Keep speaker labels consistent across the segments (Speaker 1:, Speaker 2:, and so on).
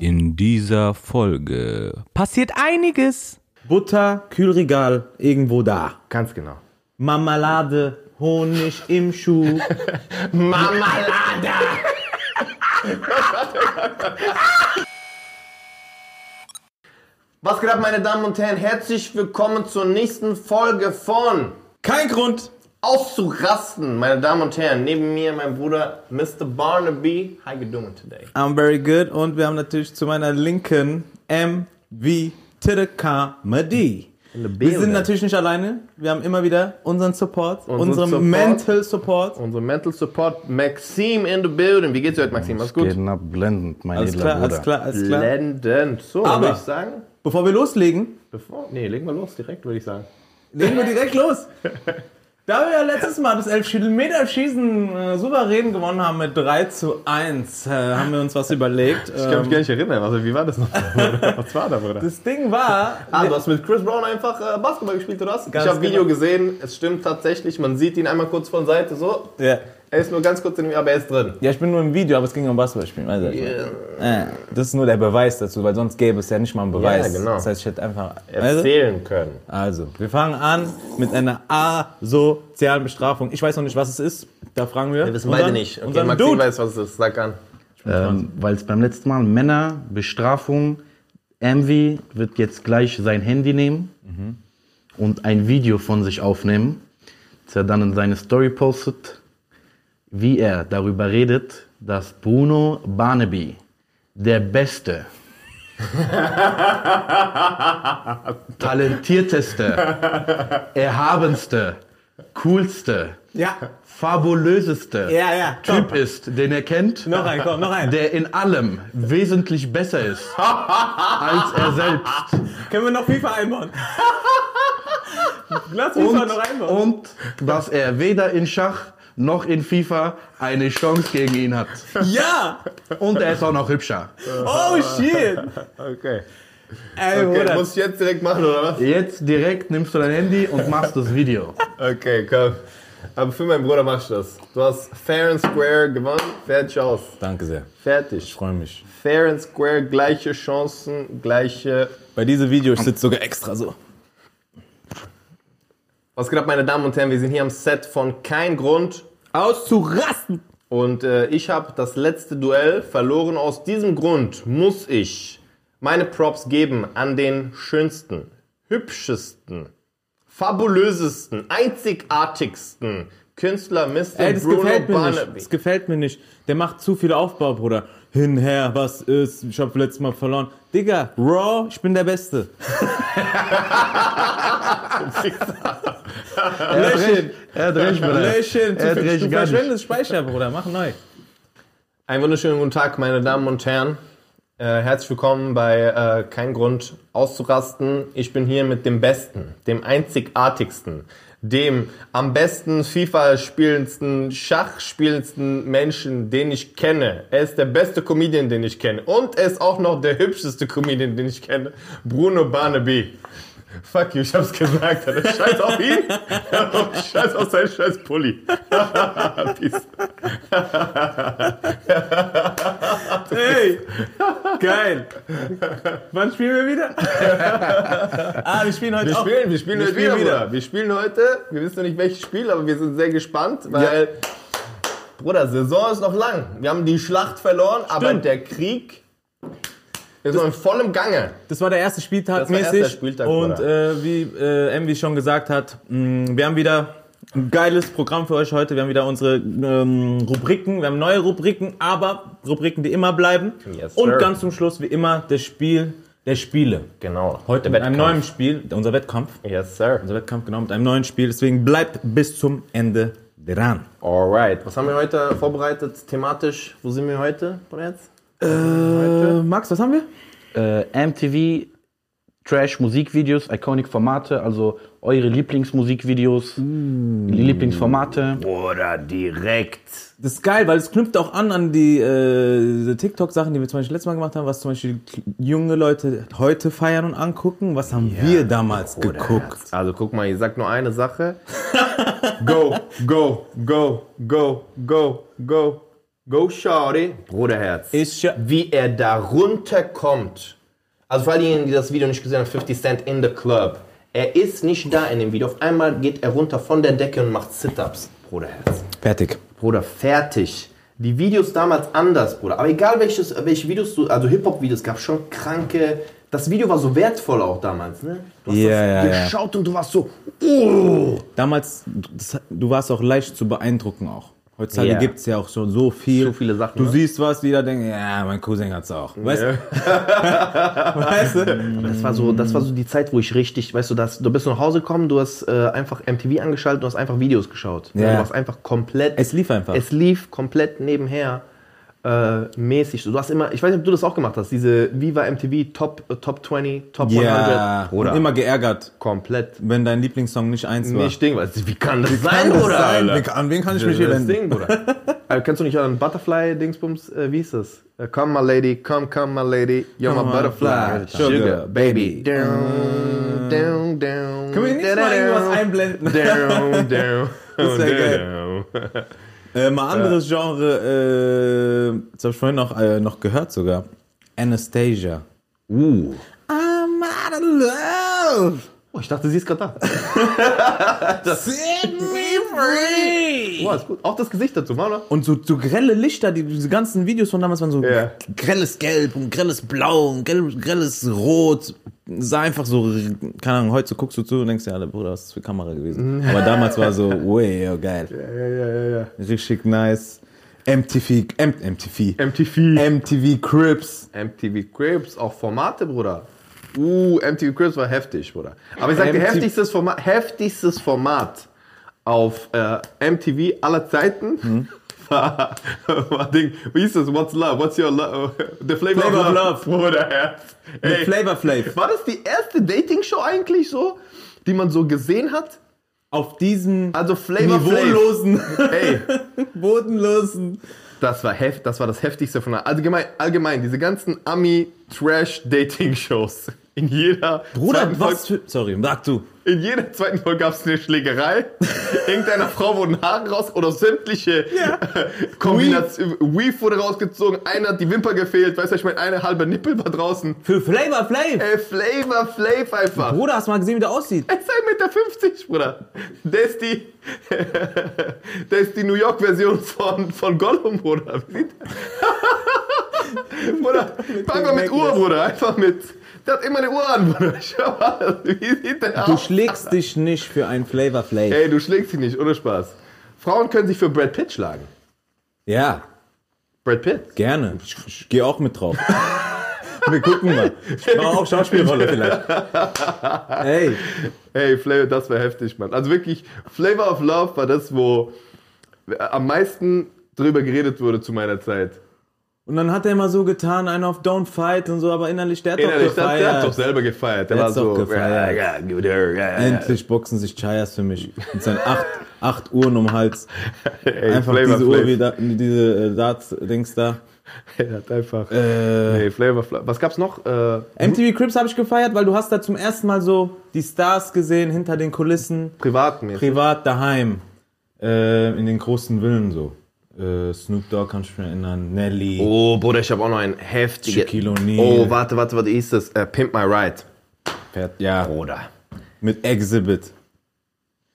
Speaker 1: In dieser Folge passiert einiges.
Speaker 2: Butter, Kühlregal, irgendwo da.
Speaker 3: Ganz genau.
Speaker 2: Marmelade, Honig im Schuh.
Speaker 3: Marmelade! Was geht ab, meine Damen und Herren? Herzlich willkommen zur nächsten Folge von
Speaker 2: Kein Grund.
Speaker 3: Auszurasten, meine Damen und Herren. Neben mir mein Bruder Mr. Barnaby. How you doing today?
Speaker 2: I'm very good. Und wir haben natürlich zu meiner Linken MV to the Comedy.
Speaker 3: In the
Speaker 2: Wir
Speaker 3: building.
Speaker 2: sind natürlich nicht alleine. Wir haben immer wieder unseren Support,
Speaker 3: Unseren
Speaker 2: unseren
Speaker 3: Support.
Speaker 2: Mental Support.
Speaker 3: Unser Mental Support Maxim in the building. Wie geht's dir heute, Maxim? Was gut?
Speaker 4: Geht blendend, mein
Speaker 2: Alles klar,
Speaker 4: Bruder.
Speaker 2: alles klar, alles klar.
Speaker 3: Blendend. So,
Speaker 2: Aber-
Speaker 3: würde ich sagen.
Speaker 2: Bevor wir loslegen,
Speaker 3: Bevor, nee, legen wir los direkt, würde ich sagen.
Speaker 2: legen wir direkt los. Da wir ja letztes Mal das 11 Meter Schießen äh, souverän gewonnen haben mit 3 zu 1, äh, haben wir uns was überlegt.
Speaker 3: Ich kann mich
Speaker 2: Ähm,
Speaker 3: gar nicht erinnern. Also, wie war das noch? Was war da, Bruder?
Speaker 2: das Ding war,
Speaker 3: Ah, du hast mit Chris Brown einfach äh, Basketball gespielt, oder was? Ich habe Video
Speaker 2: genau.
Speaker 3: gesehen, es stimmt tatsächlich. Man sieht ihn einmal kurz von Seite so.
Speaker 2: ja,
Speaker 3: Er ist nur ganz kurz in aber er ist drin.
Speaker 2: ja, ich bin nur im Video, aber es ging um Basketballspielen. Weißt du, äh, das ist nur der Beweis dazu, weil sonst gäbe es ja nicht mal einen Beweis.
Speaker 3: Ja, genau.
Speaker 2: Das heißt, ich hätte einfach.
Speaker 3: Erzählen können.
Speaker 2: Also, wir fangen an mit einer asozialen Bestrafung. Ich weiß noch nicht, was es ist. Da fragen wir.
Speaker 3: Wir wissen
Speaker 2: unseren-
Speaker 3: beide nicht. Okay, Maxim
Speaker 2: Dude.
Speaker 3: weiß, was es ist. Sag an.
Speaker 4: Ähm, Weil es beim letzten Mal Männer, Bestrafung, Envy wird jetzt gleich sein Handy nehmen und ein Video von sich aufnehmen, das er dann in seine Story postet, wie er darüber redet, dass Bruno Barnaby der beste, talentierteste, erhabenste, coolste,
Speaker 2: Ja,
Speaker 4: fabulöseste
Speaker 2: ja, ja. Komm.
Speaker 4: Typ ist, den er kennt,
Speaker 2: Noch ein, komm, noch ein.
Speaker 4: der in allem wesentlich besser ist als er selbst.
Speaker 2: Können wir noch FIFA einbauen? Lass FIFA
Speaker 4: Und,
Speaker 2: noch einbauen.
Speaker 4: und dass er weder in Schach noch in FIFA eine Chance gegen ihn hat.
Speaker 2: ja!
Speaker 4: Und er ist auch noch hübscher.
Speaker 2: Oh shit!
Speaker 3: Okay.
Speaker 2: Ey,
Speaker 3: Okay,
Speaker 2: Bruder.
Speaker 3: muss ich jetzt direkt machen, oder was?
Speaker 4: Jetzt direkt nimmst du dein Handy und machst das Video.
Speaker 3: Okay, komm. Aber für meinen Bruder machst du das. Du hast fair and square gewonnen. Fertig aus.
Speaker 2: Danke sehr.
Speaker 3: Fertig.
Speaker 2: Ich freue mich.
Speaker 3: Fair and square, gleiche Chancen, gleiche
Speaker 2: Bei diesem Video, ich sitze sogar extra so.
Speaker 3: Was geht ab, meine Damen und Herren? Wir sind hier am Set von Kein Grund.
Speaker 2: Auszurasten!
Speaker 3: Und äh, ich habe das letzte Duell verloren. Aus diesem Grund muss ich meine Props geben an den schönsten, hübschesten, fabulösesten, einzigartigsten Künstler Mr.
Speaker 2: Ey, das
Speaker 3: Bruno
Speaker 2: gefällt mir nicht.
Speaker 3: Barnaby.
Speaker 2: Das gefällt mir nicht. Der macht zu viel Aufbau, Bruder. Hinher, was ist? Ich hab letztes Mal verloren. Digga, Raw, ich bin der Beste. Lächeln.
Speaker 4: Er hat recht, Bruder.
Speaker 2: Lächeln.
Speaker 4: Er hat
Speaker 2: Du
Speaker 4: recht, nicht.
Speaker 2: verschwendest Speicher, Bruder. Mach neu.
Speaker 3: Einen wunderschönen guten Tag, meine Damen und Herren. Äh, herzlich willkommen bei äh, Kein Grund auszurasten. Ich bin hier mit dem Besten, dem einzigartigsten, dem am besten FIFA spielendsten, Schach spielendsten Menschen, den ich kenne. Er ist der beste Comedian, den ich kenne. Und er ist auch noch der hübscheste Comedian, den ich kenne. Bruno Barnaby. Fuck you, ich hab's gesagt. Alter. Scheiß auf ihn. Scheiß auf seinen scheiß Pulli. Peace.
Speaker 2: Hey, geil. Wann spielen wir wieder? ah, wir spielen heute
Speaker 3: Wir
Speaker 2: auch.
Speaker 3: spielen, wir spielen
Speaker 2: Wir
Speaker 3: heute
Speaker 2: spielen
Speaker 3: wieder,
Speaker 2: wieder.
Speaker 3: Wir spielen heute, wir wissen noch nicht welches Spiel, aber wir sind sehr gespannt, weil, Bruder, Saison ist noch lang. Wir haben die Schlacht verloren, aber
Speaker 2: Stimmt.
Speaker 3: der Krieg ist noch in vollem Gange.
Speaker 2: Das war der erste Spieltag
Speaker 3: Das war
Speaker 2: mäßig.
Speaker 3: erster Spieltag,
Speaker 2: und äh, wie äh, Envy schon gesagt hat, mh, wir haben wieder ein geiles Programm für euch heute. Wir haben wieder unsere ähm, Rubriken, wir haben neue Rubriken, aber Rubriken, die immer bleiben.
Speaker 3: Yes,
Speaker 2: und ganz zum Schluss, wie immer, das Spiel der Spiele.
Speaker 3: Genau.
Speaker 2: Heute mit einem neuen Spiel, unser Wettkampf.
Speaker 3: Yes, sir.
Speaker 2: Unser Wettkampf, genau, mit einem neuen Spiel. Deswegen bleibt bis zum Ende dran.
Speaker 3: Alright. Was haben wir heute vorbereitet thematisch? Wo sind wir heute, jetzt?
Speaker 2: Äh, Max, was haben wir?
Speaker 4: Äh, MTV, Trash, Musikvideos, Iconic Formate, also eure Lieblingsmusikvideos, Lieblingsformate.
Speaker 3: Oder direkt.
Speaker 2: Das ist geil, weil es knüpft auch an an die äh, TikTok-Sachen, die wir zum Beispiel letztes Mal gemacht haben, was zum Beispiel junge Leute heute feiern und angucken. Was haben wir damals geguckt?
Speaker 3: Also guck mal, ich sag nur eine Sache. go, go, go, go, go, go, Go Shorty, Bruderherz.
Speaker 2: Ist ja-
Speaker 3: Wie er da runterkommt. Also für all diejenigen, die das Video nicht gesehen haben, 50 Cent in the Club. Er ist nicht da in dem Video. Auf einmal geht er runter von der Decke und macht Sit-Ups. Bruderherz.
Speaker 2: Fertig.
Speaker 3: Bruder, fertig. Die Videos damals anders, Bruder. Aber egal welches, welche Videos du, also Hip-Hop-Videos, gab schon kranke. Das Video war so wertvoll auch damals, ne? Du hast
Speaker 2: Ja,
Speaker 3: das
Speaker 2: ja.
Speaker 3: geschaut und du warst so, oh.
Speaker 2: Damals, das, du warst auch leicht zu beeindrucken auch. Heutzutage
Speaker 3: Ja.
Speaker 2: gibt's ja auch schon so viel.
Speaker 3: So viele Sachen,
Speaker 2: Du
Speaker 3: ne?
Speaker 2: siehst was, jeder denkt, ja, mein Cousin hat's auch. Weißt du? weißt du?
Speaker 3: Das war so, das war so die Zeit, wo ich richtig, weißt du, das, du bist nach Hause gekommen, du hast äh, einfach MTV angeschaltet, du hast einfach Videos geschaut.
Speaker 2: Ja.
Speaker 3: Du warst einfach komplett.
Speaker 2: Es lief einfach.
Speaker 3: Es lief komplett nebenher. Äh, mäßig. Du hast immer, ich weiß nicht, ob du das auch gemacht hast, diese Viva MTV Top, äh, Top 20, Top 100.
Speaker 2: Ja,
Speaker 3: Bruder.
Speaker 2: und immer geärgert,
Speaker 3: komplett.
Speaker 2: wenn dein Lieblingssong nicht eins war.
Speaker 3: Nicht Ding, du, wie kann das sein,
Speaker 2: Kann
Speaker 3: Bruder?
Speaker 2: sein? Wie An wen kann ich mich hier wenden?
Speaker 3: Ding, Bruder. äh, kennst du nicht an Butterfly-Dingsbums? Äh, wie hieß das? Äh, come, my lady, come, come, my lady, you're my
Speaker 2: Come on,
Speaker 3: butterfly.
Speaker 2: fly, sugar, baby.
Speaker 3: Down, down, down.
Speaker 2: Können wir nicht mal irgendwas einblenden?
Speaker 3: Down, down.
Speaker 2: Das wär
Speaker 3: down.
Speaker 2: Äh, mal anderes Genre, äh, das habe ich vorhin noch, äh, noch gehört sogar. Anastasia.
Speaker 3: Uh.
Speaker 2: I'm out of love.
Speaker 3: Oh, ich dachte, sie ist gerade da.
Speaker 2: Set me free.
Speaker 3: Boah, ist gut. Auch das Gesicht dazu, mal, oder?
Speaker 2: Und so, so grelle Lichter, die, diese ganzen Videos von damals waren so
Speaker 3: Ja.
Speaker 2: grelles Gelb und grelles Blau und grell, grelles Rot. Sah einfach so, keine Ahnung, heute guckst du zu und denkst, ja, Bruder, was ist das für Kamera gewesen? Aber damals war so, way, oh, geil.
Speaker 3: Ja, ja, ja, ja.
Speaker 2: Richtig nice. MTV, M MTV.
Speaker 3: MTV.
Speaker 2: MTV Crips.
Speaker 3: MTV Cribs, auch Formate, Bruder. Uh, MTV Cribs war heftig, Bruder. Aber ich sag dir,
Speaker 2: MTV
Speaker 3: heftigstes Format, heftigstes Format auf äh, MTV aller Zeiten war, war Ding, wie hieß das? What's Love? What's your love? The Flavor,
Speaker 2: Flavor
Speaker 3: of Love. Bruder, Herz. Ey,
Speaker 2: Flavor Flav.
Speaker 3: war das die erste Dating-Show eigentlich so, die man so gesehen hat?
Speaker 2: Auf diesem
Speaker 3: Also Flavor Flav.
Speaker 2: niveaulosen,
Speaker 3: Ey,
Speaker 2: bodenlosen.
Speaker 3: das war, hef das war das heftigste von allgemein, allgemein, diese ganzen Ami-Trash-Dating-Shows. In jeder
Speaker 2: Bruder,
Speaker 3: zweiten Folge-
Speaker 2: was für, sorry, sag du.
Speaker 3: In jeder zweiten Folge gab es eine Schlägerei. Irgendeiner Frau wurden Haare raus oder sämtliche Kombinationen. Weave wurde rausgezogen, einer hat die Wimper gefehlt, weißt du, ich meine, eine halbe Nippel war draußen.
Speaker 2: Für Flavor Flav.
Speaker 3: Ey, Flavor Flav einfach.
Speaker 2: Bruder, hast du mal gesehen, wie der aussieht?
Speaker 3: Er ist 1,50 Meter, Bruder. Der ist die, der ist die New York-Version von, von Gollum, Bruder. Wie sieht der? Bruder, einfach mit Uhr, Bruder, einfach mit, der hat immer eine Uhr an, Bruder. Schau mal, wie sieht der
Speaker 2: Du
Speaker 3: aus?
Speaker 2: schlägst dich nicht für ein Flavor Flav.
Speaker 3: Ey, du schlägst sie nicht, ohne Spaß. Frauen können sich für Brad Pitt schlagen.
Speaker 2: Ja,
Speaker 3: Brad Pitt?
Speaker 2: gerne. Ich, ich gehe auch mit drauf. Wir gucken mal. Ich mache auch Schauspielrolle vielleicht. Ey,
Speaker 3: Ey, Flavor, das war heftig, Mann. Also wirklich, Flavor of Love war das, wo am meisten drüber geredet wurde zu meiner Zeit.
Speaker 2: Und dann hat er immer so getan, einen auf Don't Fight und so, aber innerlich, der hat
Speaker 3: Innerlich,
Speaker 2: doch
Speaker 3: der, der hat doch
Speaker 2: gefeiert.
Speaker 3: selber gefeiert. Der,
Speaker 2: Der
Speaker 3: war so,
Speaker 2: gefeiert.
Speaker 3: ja, ja, ja.
Speaker 2: Endlich boxen sich Chayas für mich. Mit seinen acht, acht Uhren um den Hals.
Speaker 3: Ey,
Speaker 2: Einfach
Speaker 3: Flavor
Speaker 2: diese Uhr,
Speaker 3: Flav.
Speaker 2: wie da, diese äh, Darts-Dings da.
Speaker 3: Er hat einfach.
Speaker 2: Äh,
Speaker 3: Ey, Flavor Flav. Was gab's noch? Äh,
Speaker 2: MTV Crips habe ich gefeiert, weil du hast da zum ersten Mal so die Stars gesehen hinter den Kulissen,
Speaker 3: privatmäßig.
Speaker 2: privat daheim, äh, in den großen Villen so. Äh, Snoop Dogg kann ich mich erinnern, Nelly.
Speaker 3: Oh, Bruder, ich habe auch noch ein heftiges.
Speaker 2: Shaquille O'Neal.
Speaker 3: Oh, warte, warte, warte, wie ist das? Äh, Pimp My Ride.
Speaker 2: Fährt- Ja,
Speaker 3: Bruder.
Speaker 2: mit Exhibit.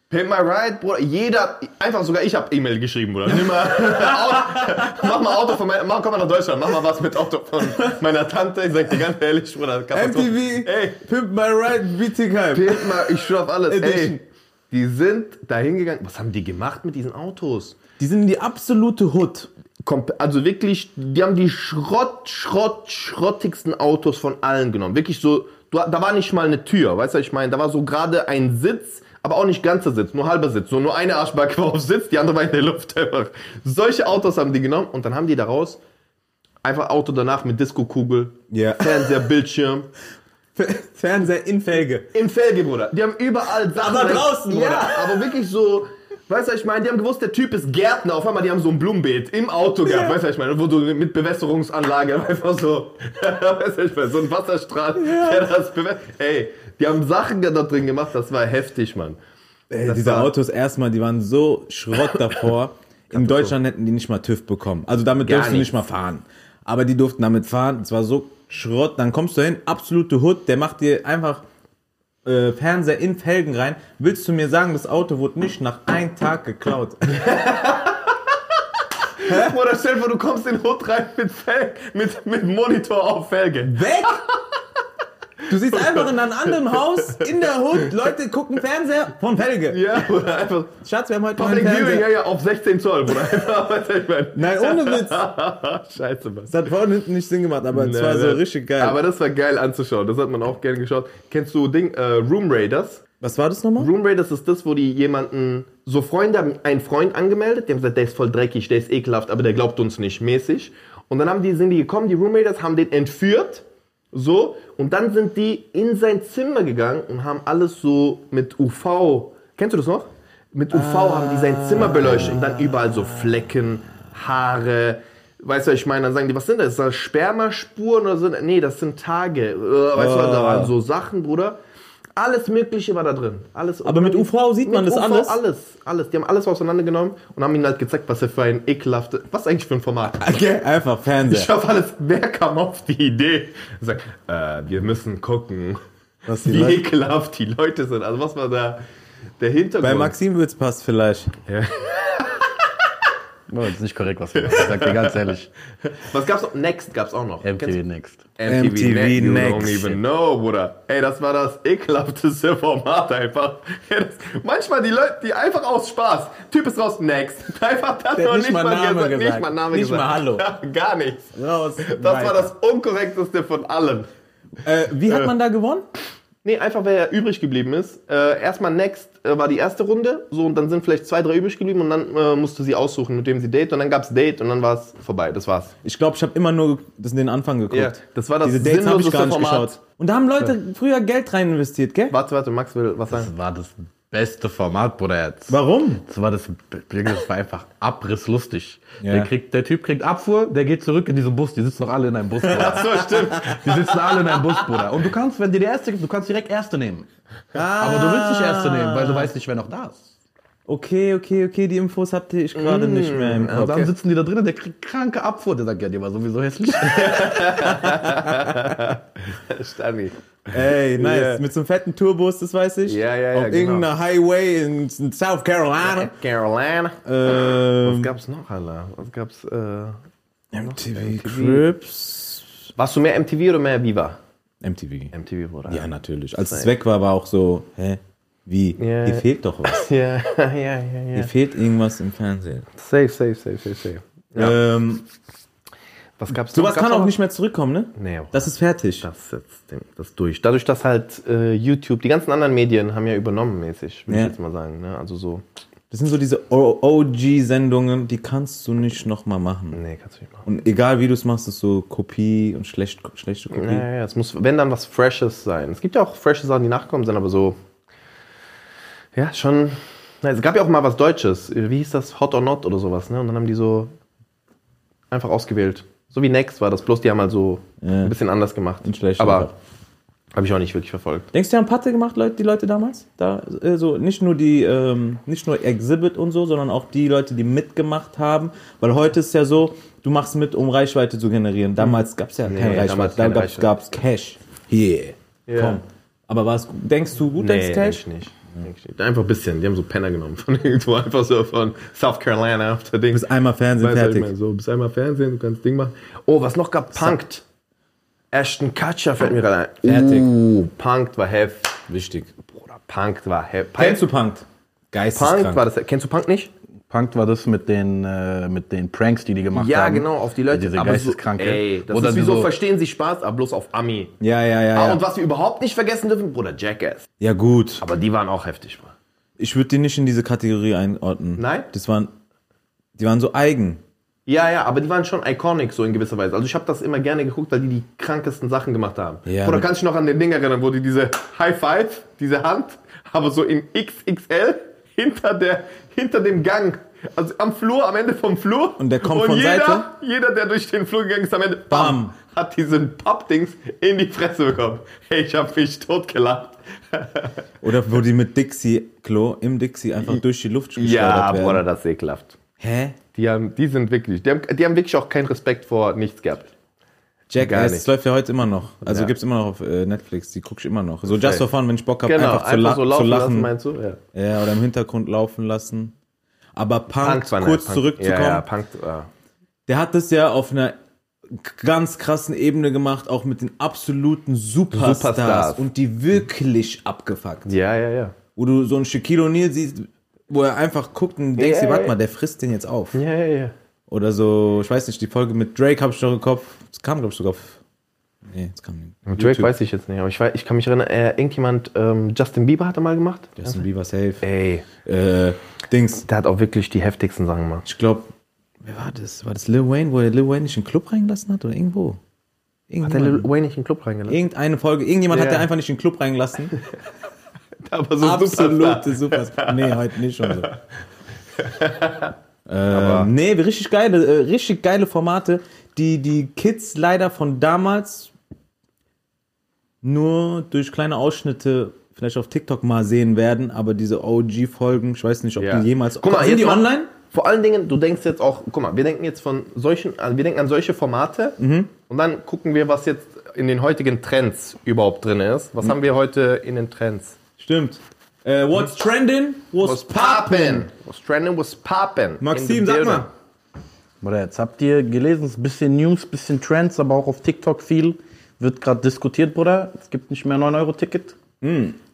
Speaker 3: Pimp My Ride, Bruder. Jeder, einfach sogar ich habe E-Mail geschrieben, Bruder. Nimm mal, Auto, mach mal Auto von meiner, mach, komm mal nach Deutschland, mach mal was mit Auto von meiner Tante. Ich sag dir ganz ehrlich, Bruder.
Speaker 2: MTV,
Speaker 3: Ey,
Speaker 2: Pimp My Ride, Bietigheim.
Speaker 3: Pimp My, ich schwör auf alles.
Speaker 2: Edition.
Speaker 3: Ey, die sind da hingegangen. Was haben die gemacht mit diesen Autos?
Speaker 2: Die sind in die absolute Hood.
Speaker 3: Also wirklich, die haben die Schrott, Schrott, schrottigsten Autos von allen genommen. Wirklich so, da war nicht mal eine Tür, weißt du, was ich meine? Da war so gerade ein Sitz, aber auch nicht ganzer Sitz, nur halber Sitz. So nur eine Arschbacke war auf Sitz, die andere war in der Luft einfach. Solche Autos haben die genommen und dann haben die daraus einfach Auto danach mit Disco-Kugel,
Speaker 2: Ja.
Speaker 3: Fernseher, Bildschirm.
Speaker 2: Fernseher in Felge.
Speaker 3: Im Felge, Bruder. Die haben überall Sachen.
Speaker 2: Aber draußen,
Speaker 3: Ja,
Speaker 2: Bruder.
Speaker 3: aber wirklich so. Weißt du, was ich meine, die haben gewusst, der Typ ist Gärtner. Auf einmal, die haben so ein Blumenbeet im Auto gehabt. Weißt du, was ich meine, wo du mit Bewässerungsanlage einfach so, weißt du, was ich meine, so ein Wasserstrahl, der das bewässert. Ey, die haben Sachen da drin gemacht, das war heftig, Mann.
Speaker 2: Ey,
Speaker 3: Das
Speaker 2: diese
Speaker 3: war-
Speaker 2: Autos erstmal, die waren so Schrott davor. In Deutschland hätten die nicht mal TÜV bekommen. Also damit
Speaker 3: Gar
Speaker 2: durfst du nicht mal fahren. Aber die durften damit fahren. Es war so Schrott. Dann kommst du hin, absolute Hood. Der macht dir einfach äh, Fernseher in Felgen rein. Willst du mir sagen, das Auto wurde nicht nach einem Tag geklaut?
Speaker 3: Oder stell dir vor, du kommst in den Hut rein mit, Fel mit, mit Monitor auf Felge.
Speaker 2: Weg! Du siehst einfach in einem anderen Haus, in der Hood, Leute gucken Fernseher von Felge.
Speaker 3: Ja, oder einfach
Speaker 2: Schatz, wir haben heute
Speaker 3: Public Viewing, ja, ja, auf 16 Zoll, Bruder.
Speaker 2: Nein, ohne Witz.
Speaker 3: Scheiße, Mann.
Speaker 2: Das hat vorne hinten nicht Sinn gemacht, aber es war so richtig geil.
Speaker 3: Aber das war geil anzuschauen. Das hat man auch gerne geschaut. Kennst du Ding, äh, Room Raiders?
Speaker 2: Was war das nochmal?
Speaker 3: Room Raiders ist das, wo die jemanden, so Freunde haben einen Freund angemeldet, die haben gesagt, der ist voll dreckig, der ist ekelhaft, aber der glaubt uns nicht, mäßig. Und dann haben die, sind die gekommen, die Room Raiders haben den entführt, so, und dann sind die in sein Zimmer gegangen und haben alles so mit UV, kennst du das noch? Mit UV haben die sein Zimmer beleuchtet und dann überall so Flecken, Haare, Weißt du, was ich meine, dann sagen die, was sind das? Ist das Spermaspuren oder so? Nee, das sind Tage. Äh, Weißt du, da waren so Sachen, Bruder. Alles Mögliche war da drin. Alles,
Speaker 2: Aber mit UV sieht man
Speaker 3: mit
Speaker 2: das
Speaker 3: UV
Speaker 2: alles?
Speaker 3: Alles, alles. Die haben alles auseinandergenommen und haben ihnen halt gezeigt, was er für ein ekelhaftes, was eigentlich für ein Format.
Speaker 2: Okay, einfach
Speaker 3: Ich
Speaker 2: Fernseher.
Speaker 3: hoffe alles, wer kam auf die Idee? Sagt, äh, wir müssen gucken,
Speaker 2: Was
Speaker 3: wie
Speaker 2: Leute-
Speaker 3: ekelhaft die Leute sind. Also was war da der Hintergrund?
Speaker 2: Bei Maxim wird's passt vielleicht.
Speaker 4: Oh, das ist nicht korrekt, was du machst. Ich sag dir ganz ehrlich.
Speaker 3: Was gab's noch? Next gab's auch noch. Kennst
Speaker 4: MTV
Speaker 3: du-
Speaker 4: Next.
Speaker 3: MTV,
Speaker 2: MTV
Speaker 3: You
Speaker 2: Next.
Speaker 3: don't even know, Bruder. Ey, das war das ekelhafteste Format einfach. Ja, das, manchmal die Leute, die einfach aus Spaß. Typ ist raus, next. Einfach das noch
Speaker 2: nicht mal Name
Speaker 3: Nicht
Speaker 2: gesagt.
Speaker 3: mal Name
Speaker 2: Nicht
Speaker 3: gesagt.
Speaker 2: mal Hallo.
Speaker 3: Ja, gar nichts.
Speaker 2: Raus.
Speaker 3: Das war das unkorrekteste von allen.
Speaker 2: Äh, wie hat man da gewonnen?
Speaker 3: Nee, einfach wer übrig geblieben ist. Äh, erstmal Next äh, war die erste Runde, so und dann sind vielleicht zwei, drei übrig geblieben und dann äh, musste sie aussuchen, mit wem sie date und dann gab's Date und dann war es vorbei. Das war's.
Speaker 2: Ich glaube, ich habe immer nur das den Anfang geguckt.
Speaker 3: Ja, das war das
Speaker 2: Diese Dates habe ich gar nicht
Speaker 3: Format.
Speaker 2: geschaut. Und da haben Leute früher Geld rein investiert, gell?
Speaker 3: Warte, warte, Max will was sagen.
Speaker 4: Das war das beste Format, Bruder. Jetzt.
Speaker 2: Warum?
Speaker 4: Das war das, wirklich, das war einfach abrisslustig.
Speaker 2: Ja.
Speaker 4: Der, kriegt, der Typ kriegt Abfuhr, der geht zurück in diesen Bus. Die sitzen noch alle in einem Bus, Bruder.
Speaker 3: So, stimmt.
Speaker 4: Die sitzen alle in einem Bus, Bruder. Und du kannst, wenn dir der erste gibt, du kannst direkt erste nehmen. Aber du willst nicht erste nehmen, weil du weißt nicht, wer noch da ist.
Speaker 2: Okay, okay, okay, die Infos hatte ich gerade nicht mehr im
Speaker 4: Und
Speaker 2: Kopf.
Speaker 4: dann sitzen die da drinnen, der kriegt kranke Abfuhr. Der sagt, ja, die war sowieso hässlich.
Speaker 3: Stani.
Speaker 2: Ey, nice.
Speaker 3: Ja.
Speaker 2: Mit so einem fetten Tourbus, das weiß ich.
Speaker 3: Ja, ja, ja,
Speaker 2: Auf
Speaker 3: genau.
Speaker 2: irgendeiner Highway in, South Carolina.
Speaker 3: Carolina. Was
Speaker 2: Ähm,
Speaker 3: gab's noch, Alter? Was gab's? Äh,
Speaker 2: MTV Crips.
Speaker 3: warst du mehr MTV oder mehr Viva?
Speaker 2: MTV.
Speaker 3: MTV, Bruder.
Speaker 2: Ja, natürlich. Als es weg war, war auch so, hä? Wie?
Speaker 3: Ja.
Speaker 2: Hier fehlt doch was.
Speaker 3: Ja, ja, ja, ja.
Speaker 2: Hier fehlt irgendwas im Fernsehen.
Speaker 3: Safe, safe, safe, safe, safe. Ja.
Speaker 2: Ähm,
Speaker 3: Was gab's
Speaker 2: sowas kann auch nicht mehr zurückkommen, ne?
Speaker 3: Nee,
Speaker 2: Das ist fertig.
Speaker 3: das ist jetzt das durch. Dadurch, dass halt äh, YouTube, die ganzen anderen Medien haben ja übernommen mäßig, würde
Speaker 2: Ja.
Speaker 3: ich jetzt mal sagen. Ne? Also so,
Speaker 2: Das sind so diese OG-Sendungen, die kannst du nicht nochmal machen.
Speaker 3: nee, kannst du nicht machen.
Speaker 2: Und egal wie du es machst, ist so Kopie und schlecht, schlechte Kopie.
Speaker 3: Ja, ja, ja, es muss, wenn dann was Freshes sein. Es gibt ja auch freshe Sachen, die nachkommen sind, aber so, ja, schon, na, es gab ja auch mal was Deutsches. Wie hieß das? Hot or Not oder sowas, ne? Und dann haben die so einfach ausgewählt. So wie Next war das, bloß die haben halt so
Speaker 2: Ja.
Speaker 3: ein bisschen anders gemacht.
Speaker 2: Schlecht
Speaker 3: aber habe ich auch nicht wirklich verfolgt.
Speaker 2: Denkst du, die haben Patte gemacht, Leute, die Leute damals? Da, äh, so, nicht nur die, ähm, nicht nur Exhibit und so, sondern auch die Leute, die mitgemacht haben. Weil heute ist ja so, du machst mit, um Reichweite zu generieren. Damals gab es ja keine
Speaker 3: damals
Speaker 2: Reichweite, da
Speaker 3: keine Reichweite.
Speaker 2: gab's Cash. Hier,
Speaker 3: Ja.
Speaker 2: komm. Aber was, denkst du gut als
Speaker 3: denk
Speaker 2: Cash?
Speaker 3: Denk ich nicht. Einfach ein bisschen. Die haben so Penner genommen von irgendwo, einfach so von South Carolina auf der Ding.
Speaker 2: Bis einmal Fernsehen
Speaker 3: ich
Speaker 2: fertig.
Speaker 3: So, bis einmal Fernsehen, du kannst Ding machen. Oh, was noch gab? Punked. Ashton Kutcher fällt mir gerade ein.
Speaker 2: Fertig.
Speaker 3: Uh, Punked war heftig.
Speaker 2: Wichtig.
Speaker 3: Bruder, Punked war heftig.
Speaker 2: Kennst du Punk?
Speaker 3: Punked
Speaker 2: Geisteskrank.
Speaker 3: war das. Kennst du Punk nicht?
Speaker 4: Punk war das mit den, äh, mit den Pranks, die die gemacht
Speaker 3: Ja,
Speaker 4: haben.
Speaker 3: genau, auf die Leute.
Speaker 4: Diese
Speaker 3: aber so,
Speaker 4: Geisteskranke.
Speaker 3: ey, das
Speaker 4: Oder
Speaker 3: ist wie so,
Speaker 4: so-
Speaker 3: verstehen Sie Spaß, aber bloß auf Ami.
Speaker 2: Ja, ja, ja.
Speaker 3: Ah,
Speaker 2: Ja,
Speaker 3: und was wir überhaupt nicht vergessen dürfen, Bruder, Jackass.
Speaker 2: ja gut.
Speaker 3: Aber die waren auch heftig, Bruder.
Speaker 2: Ich würde die nicht in diese Kategorie einordnen.
Speaker 3: Nein?
Speaker 2: Das waren, die waren so eigen.
Speaker 3: Ja, ja, aber die waren schon iconic so in gewisser Weise. Also ich habe das immer gerne geguckt, weil die die krankesten Sachen gemacht haben.
Speaker 2: Ja,
Speaker 3: Oder kannst du noch an den Ding erinnern, wo die diese High Five, diese Hand, aber so in XXL hinter der, hinter dem Gang, also am Flur, am Ende vom Flur.
Speaker 2: Und der kommt
Speaker 3: Und
Speaker 2: von
Speaker 3: jeder,
Speaker 2: Seite?
Speaker 3: jeder, der durch den Flur gegangen ist, am Ende, bam,
Speaker 2: Bam.
Speaker 3: hat diesen Pappdings in die Fresse bekommen. Hey, ich habe mich totgelacht.
Speaker 2: Oder wo die mit Dixie-Klo im Dixie einfach durch die Luft geschleudert
Speaker 3: Ja,
Speaker 2: werden.
Speaker 3: Bruder, das ist ekelhaft.
Speaker 2: Hä?
Speaker 3: Die, haben, die sind wirklich, die haben, die haben wirklich auch keinen Respekt vor nichts gehabt.
Speaker 2: Jackass, das läuft ja heute immer noch. Also
Speaker 3: Ja.
Speaker 2: gibt's immer noch auf äh, Netflix, die guck ich immer noch. So just for fun, wenn ich Bock hab,
Speaker 3: Genau,
Speaker 2: einfach, zu, la
Speaker 3: so
Speaker 2: zu
Speaker 3: laufen lassen,
Speaker 2: lachen.
Speaker 3: meinst du? Ja.
Speaker 2: ja, oder im Hintergrund laufen lassen. Aber Punk,
Speaker 3: Punk
Speaker 2: kurz
Speaker 3: Punk.
Speaker 2: zurückzukommen,
Speaker 3: Ja, ja, Punk, ja.
Speaker 2: der hat das ja auf einer ganz krassen Ebene gemacht, auch mit den absoluten Superstars,
Speaker 3: Superstars.
Speaker 2: und die wirklich abgefuckt.
Speaker 3: ja, ja, ja.
Speaker 2: Wo du so einen Shaquille O'Neal siehst, wo er einfach guckt und denkst
Speaker 3: Ja,
Speaker 2: dir, warte mal, der frisst den jetzt auf.
Speaker 3: Ja, ja, ja.
Speaker 2: Oder so, ich weiß nicht, die Folge mit Drake hab ich noch im Kopf. Das kam, glaube ich, sogar auf. Nee, das kam nicht.
Speaker 3: Mit Drake weiß ich jetzt nicht, aber ich, weiß, ich kann mich erinnern, äh, irgendjemand, ähm, Justin Bieber hat er mal gemacht.
Speaker 2: Justin Bieber safe.
Speaker 3: Ey,
Speaker 2: Äh, Dings.
Speaker 3: der hat auch wirklich die heftigsten Sachen gemacht.
Speaker 2: Ich glaube, wer war das? War das Lil Wayne, wo er Lil Wayne nicht in den Club reingelassen hat? Oder irgendwo?
Speaker 3: Hat der. Lil Wayne nicht in den Club reingelassen?
Speaker 2: Irgendeine Folge. Irgendjemand hat
Speaker 3: Ja.
Speaker 2: er einfach nicht in den Club reingelassen.
Speaker 3: Aber so
Speaker 2: Absolute Superstar. Nee, heute nicht schon so. äh, nee, richtig geile, äh, richtig geile Formate, die die Kids leider von damals nur durch kleine Ausschnitte vielleicht auf TikTok mal sehen werden, aber diese OG-Folgen, ich weiß nicht, ob
Speaker 3: Ja.
Speaker 2: die jemals.
Speaker 3: Guck mal,
Speaker 2: sind die
Speaker 3: mal-
Speaker 2: online?
Speaker 3: Vor allen Dingen, du denkst jetzt auch, guck mal, wir denken jetzt von solchen, also wir denken an solche Formate und dann gucken wir, was jetzt in den heutigen Trends überhaupt drin ist. Was haben wir heute in den Trends?
Speaker 2: Stimmt. Äh, what's trending? What's, poppin'?
Speaker 3: Was trending was poppin'?
Speaker 2: Maxim, sag
Speaker 3: building.
Speaker 2: mal.
Speaker 4: Bruder, jetzt habt ihr gelesen, es ist ein bisschen News, ein bisschen Trends, aber auch auf TikTok viel. Wird gerade diskutiert, Bruder. Es gibt nicht mehr 9-Euro-Ticket.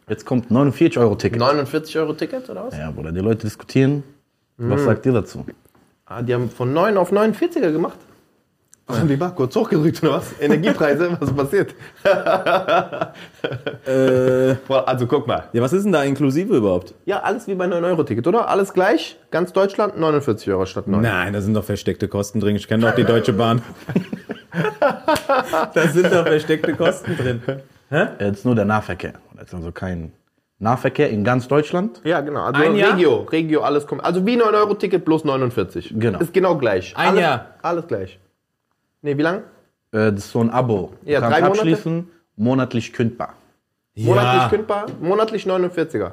Speaker 4: Jetzt kommt 49-Euro-Ticket.
Speaker 3: 49 Euro Ticket oder was?
Speaker 4: Ja, Bruder, die Leute diskutieren. Was sagt ihr dazu?
Speaker 3: Ah, die haben von 9 auf 49er gemacht. Was haben die mal kurz hochgedrückt oder was? Energiepreise, was ist passiert?
Speaker 2: Äh,
Speaker 3: Also guck mal.
Speaker 2: ja, was ist denn da inklusive überhaupt?
Speaker 3: Ja, alles wie bei 9-Euro-Ticket, oder? Alles gleich? Ganz Deutschland 49 Euro statt 9.
Speaker 2: Nein, da sind doch versteckte Kosten drin. Ich kenne doch die Deutsche Bahn. da sind doch versteckte Kosten drin.
Speaker 4: Jetzt nur der Nahverkehr. Jetzt also kein Nahverkehr in ganz Deutschland.
Speaker 3: Ja, genau. Also
Speaker 2: Ein Jahr?
Speaker 3: Regio, Regio, alles kommt. Also wie 9-Euro-Ticket plus 49.
Speaker 4: Genau.
Speaker 3: Ist genau gleich.
Speaker 2: Ein
Speaker 3: alles,
Speaker 2: Jahr.
Speaker 3: Alles gleich. Nee, wie lang?
Speaker 4: Äh, Das ist so ein Abo. Du
Speaker 3: Ja,
Speaker 4: kannst
Speaker 3: drei Monate?
Speaker 4: abschließen, monatlich kündbar.
Speaker 3: Monatlich kündbar? Monatlich 49er.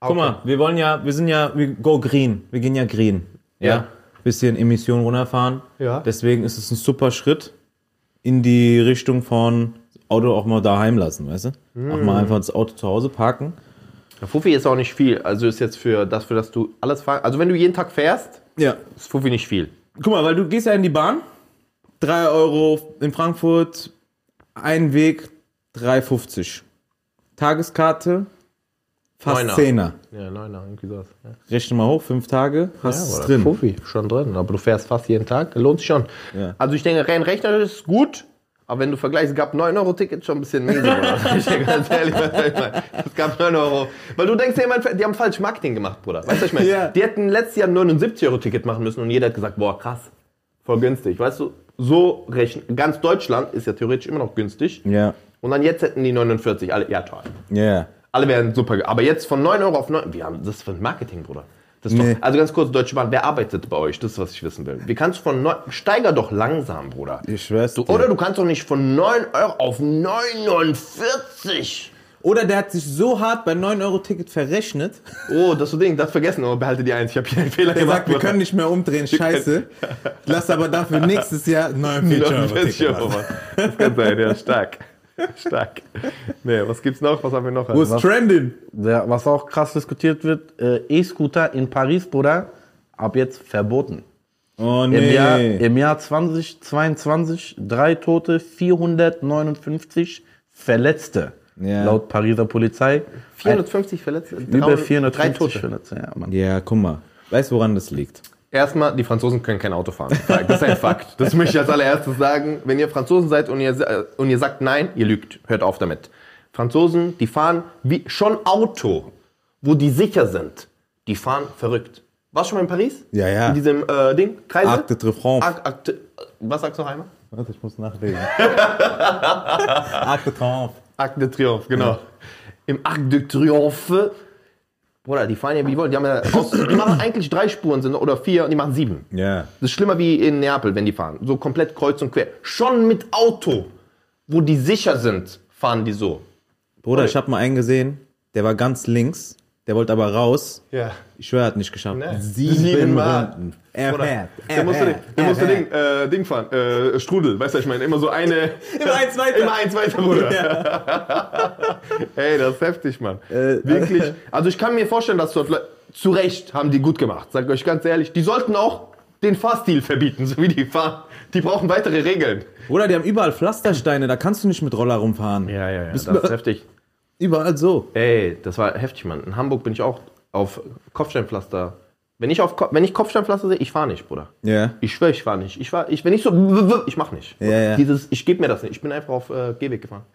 Speaker 2: Guck mal, wir wollen ja, wir sind ja, wir go green. Wir gehen ja green. Ja.
Speaker 3: Ja.
Speaker 2: Bisschen Emissionen runterfahren.
Speaker 3: Ja.
Speaker 2: Deswegen ist es ein super Schritt in die Richtung von Auto auch mal daheim lassen, weißt du? Auch mal einfach das Auto zu Hause parken.
Speaker 3: Ja, Fuffi ist auch nicht viel. Also ist jetzt für das, für das du alles fahren. Also wenn du jeden Tag fährst,
Speaker 2: Ja.
Speaker 3: ist Fuffi nicht viel.
Speaker 2: Guck mal, weil du gehst ja in die Bahn. 3 Euro in Frankfurt, ein Weg 3,50. Tageskarte, fast
Speaker 3: Neuner.
Speaker 2: 10er.
Speaker 3: Ja, neuner, irgendwie sowas. Ja.
Speaker 2: Rechne mal hoch, fünf Tage, hast
Speaker 3: Ja,
Speaker 2: es drin.
Speaker 3: Fuffi, schon drin. Aber du fährst fast jeden Tag, lohnt sich schon.
Speaker 2: Ja.
Speaker 3: Also ich denke, rein rechnerisch ist gut, aber wenn du vergleichst, es gab 9-Euro-Ticket schon ein bisschen miese, Bruder. ich denke ganz ehrlich, was ich meine. Es gab 9 Euro. Weil du denkst, die haben falsch Marketing gemacht, Bruder. Weißt du, was ich meine?
Speaker 2: Ja.
Speaker 3: Die hätten letztes Jahr ein 79-Euro-Ticket machen müssen und jeder hat gesagt, boah, krass, voll günstig. Weißt du, so rechnen. Ganz Deutschland ist ja theoretisch immer noch günstig.
Speaker 2: Ja,
Speaker 3: Und dann jetzt hätten die 49, alle, ja toll.
Speaker 2: ja.
Speaker 3: Alle wären super. Aber jetzt von 9 Euro auf 9. Wir haben das ist für ein Marketing, Bruder. Das
Speaker 2: Nee.
Speaker 3: doch, also ganz kurz, Deutsche Bahn, wer arbeitet bei euch? Das ist, was ich wissen will. Wie kannst du von 9, steiger doch langsam, Bruder.
Speaker 2: Ich schwör's
Speaker 3: Du, oder du kannst doch nicht von 9 Euro auf 49.
Speaker 2: Oder der hat sich so hart beim 9-Euro-Ticket verrechnet,
Speaker 3: Oh, das so Ding, das vergessen, aber behalte die eins. Ich habe hier einen Fehler
Speaker 2: der
Speaker 3: gemacht.
Speaker 2: sagt, wir können nicht mehr umdrehen, scheiße. Lass aber dafür nächstes Jahr 49
Speaker 3: 49
Speaker 2: Euro
Speaker 3: Euro. Das kann sein, ja, stark. Stark. Nee, was gibt's noch? Was haben wir noch?
Speaker 2: Wo ist trending?
Speaker 4: Der, was auch krass diskutiert wird, äh, E-Scooter in Paris, Bruder, ab jetzt verboten.
Speaker 2: Oh
Speaker 4: Im, Jahr,
Speaker 2: nee.
Speaker 4: Im Jahr 2022 drei Tote, 459 Verletzte.
Speaker 2: Ja.
Speaker 4: Laut Pariser Polizei.
Speaker 3: 450 Verletzte.
Speaker 4: Über
Speaker 3: 300
Speaker 4: 450
Speaker 3: Drei Tote.
Speaker 4: Verletzte. Ja, Mann.
Speaker 2: Ja, guck mal. Weißt du, woran das liegt?
Speaker 3: Erstmal, die Franzosen können kein Auto fahren. Das ist ein Fakt. Das möchte ich als allererstes sagen. Wenn ihr Franzosen seid und ihr, und ihr sagt nein, ihr lügt. Hört auf damit. Franzosen, die fahren wie schon Auto, wo die sicher sind. Die fahren verrückt. Warst du schon mal in Paris?
Speaker 2: Ja, ja.
Speaker 3: In diesem äh, Ding? Kreise?
Speaker 2: Arc de Triomphe.
Speaker 3: Arc, Arc, was sagst du noch einmal?
Speaker 2: Warte, ich muss nachlesen. Arc de Triomphe.
Speaker 3: Arc de Triomphe, genau. Im Arc de Triomphe. Bruder, die fahren ja wie die wollen. Die, haben ja aus, die machen eigentlich drei Spuren sind, oder vier und die machen sieben.
Speaker 2: Ja.
Speaker 3: Das ist schlimmer wie in Neapel, wenn die fahren. So komplett kreuz und quer. Schon mit Auto, wo die sicher sind, fahren die so.
Speaker 2: Bruder, ich habe mal einen gesehen, der war ganz links Der wollte aber raus.
Speaker 3: Ja.
Speaker 2: Ich schwöre, er hat nicht geschafft.
Speaker 3: Nee.
Speaker 2: Sieben,
Speaker 3: Siebenmal.
Speaker 2: Runden. Er
Speaker 3: Oder?
Speaker 2: fährt.
Speaker 3: Der
Speaker 2: Er
Speaker 3: musste,
Speaker 2: fährt.
Speaker 3: der
Speaker 2: Er
Speaker 3: musste
Speaker 2: fährt.
Speaker 3: Ding, äh, Ding fahren, äh, Strudel, weißt du, ich meine, immer so eine.
Speaker 2: Immer eins weiter.
Speaker 3: Immer eins weiter, Bruder. Ey, das ist heftig, Mann.
Speaker 2: Äh,
Speaker 3: Wirklich. Also ich kann mir vorstellen, dass dort zu Recht haben die gut gemacht, sag ich euch ganz ehrlich. Die sollten auch den Fahrstil verbieten, so wie die fahren. Die brauchen weitere Regeln.
Speaker 2: Bruder, die haben überall Pflastersteine, da kannst du nicht mit Roller rumfahren.
Speaker 3: Ja, ja, ja.
Speaker 2: Bist
Speaker 3: Das ist heftig.
Speaker 2: Überall so.
Speaker 3: Ey, das war heftig, Mann. In Hamburg bin ich auch auf Kopfsteinpflaster. Wenn ich, auf, Ko- wenn ich Kopfsteinpflaster sehe, ich fahre nicht, Bruder.
Speaker 2: Ja.
Speaker 3: Ich schwöre, ich fahre nicht. Ich fahr, ich, wenn ich so, ich mach nicht.
Speaker 2: Ja, ja.
Speaker 3: Dieses, ich gebe mir das nicht. Ich bin einfach auf äh, Gehweg gefahren.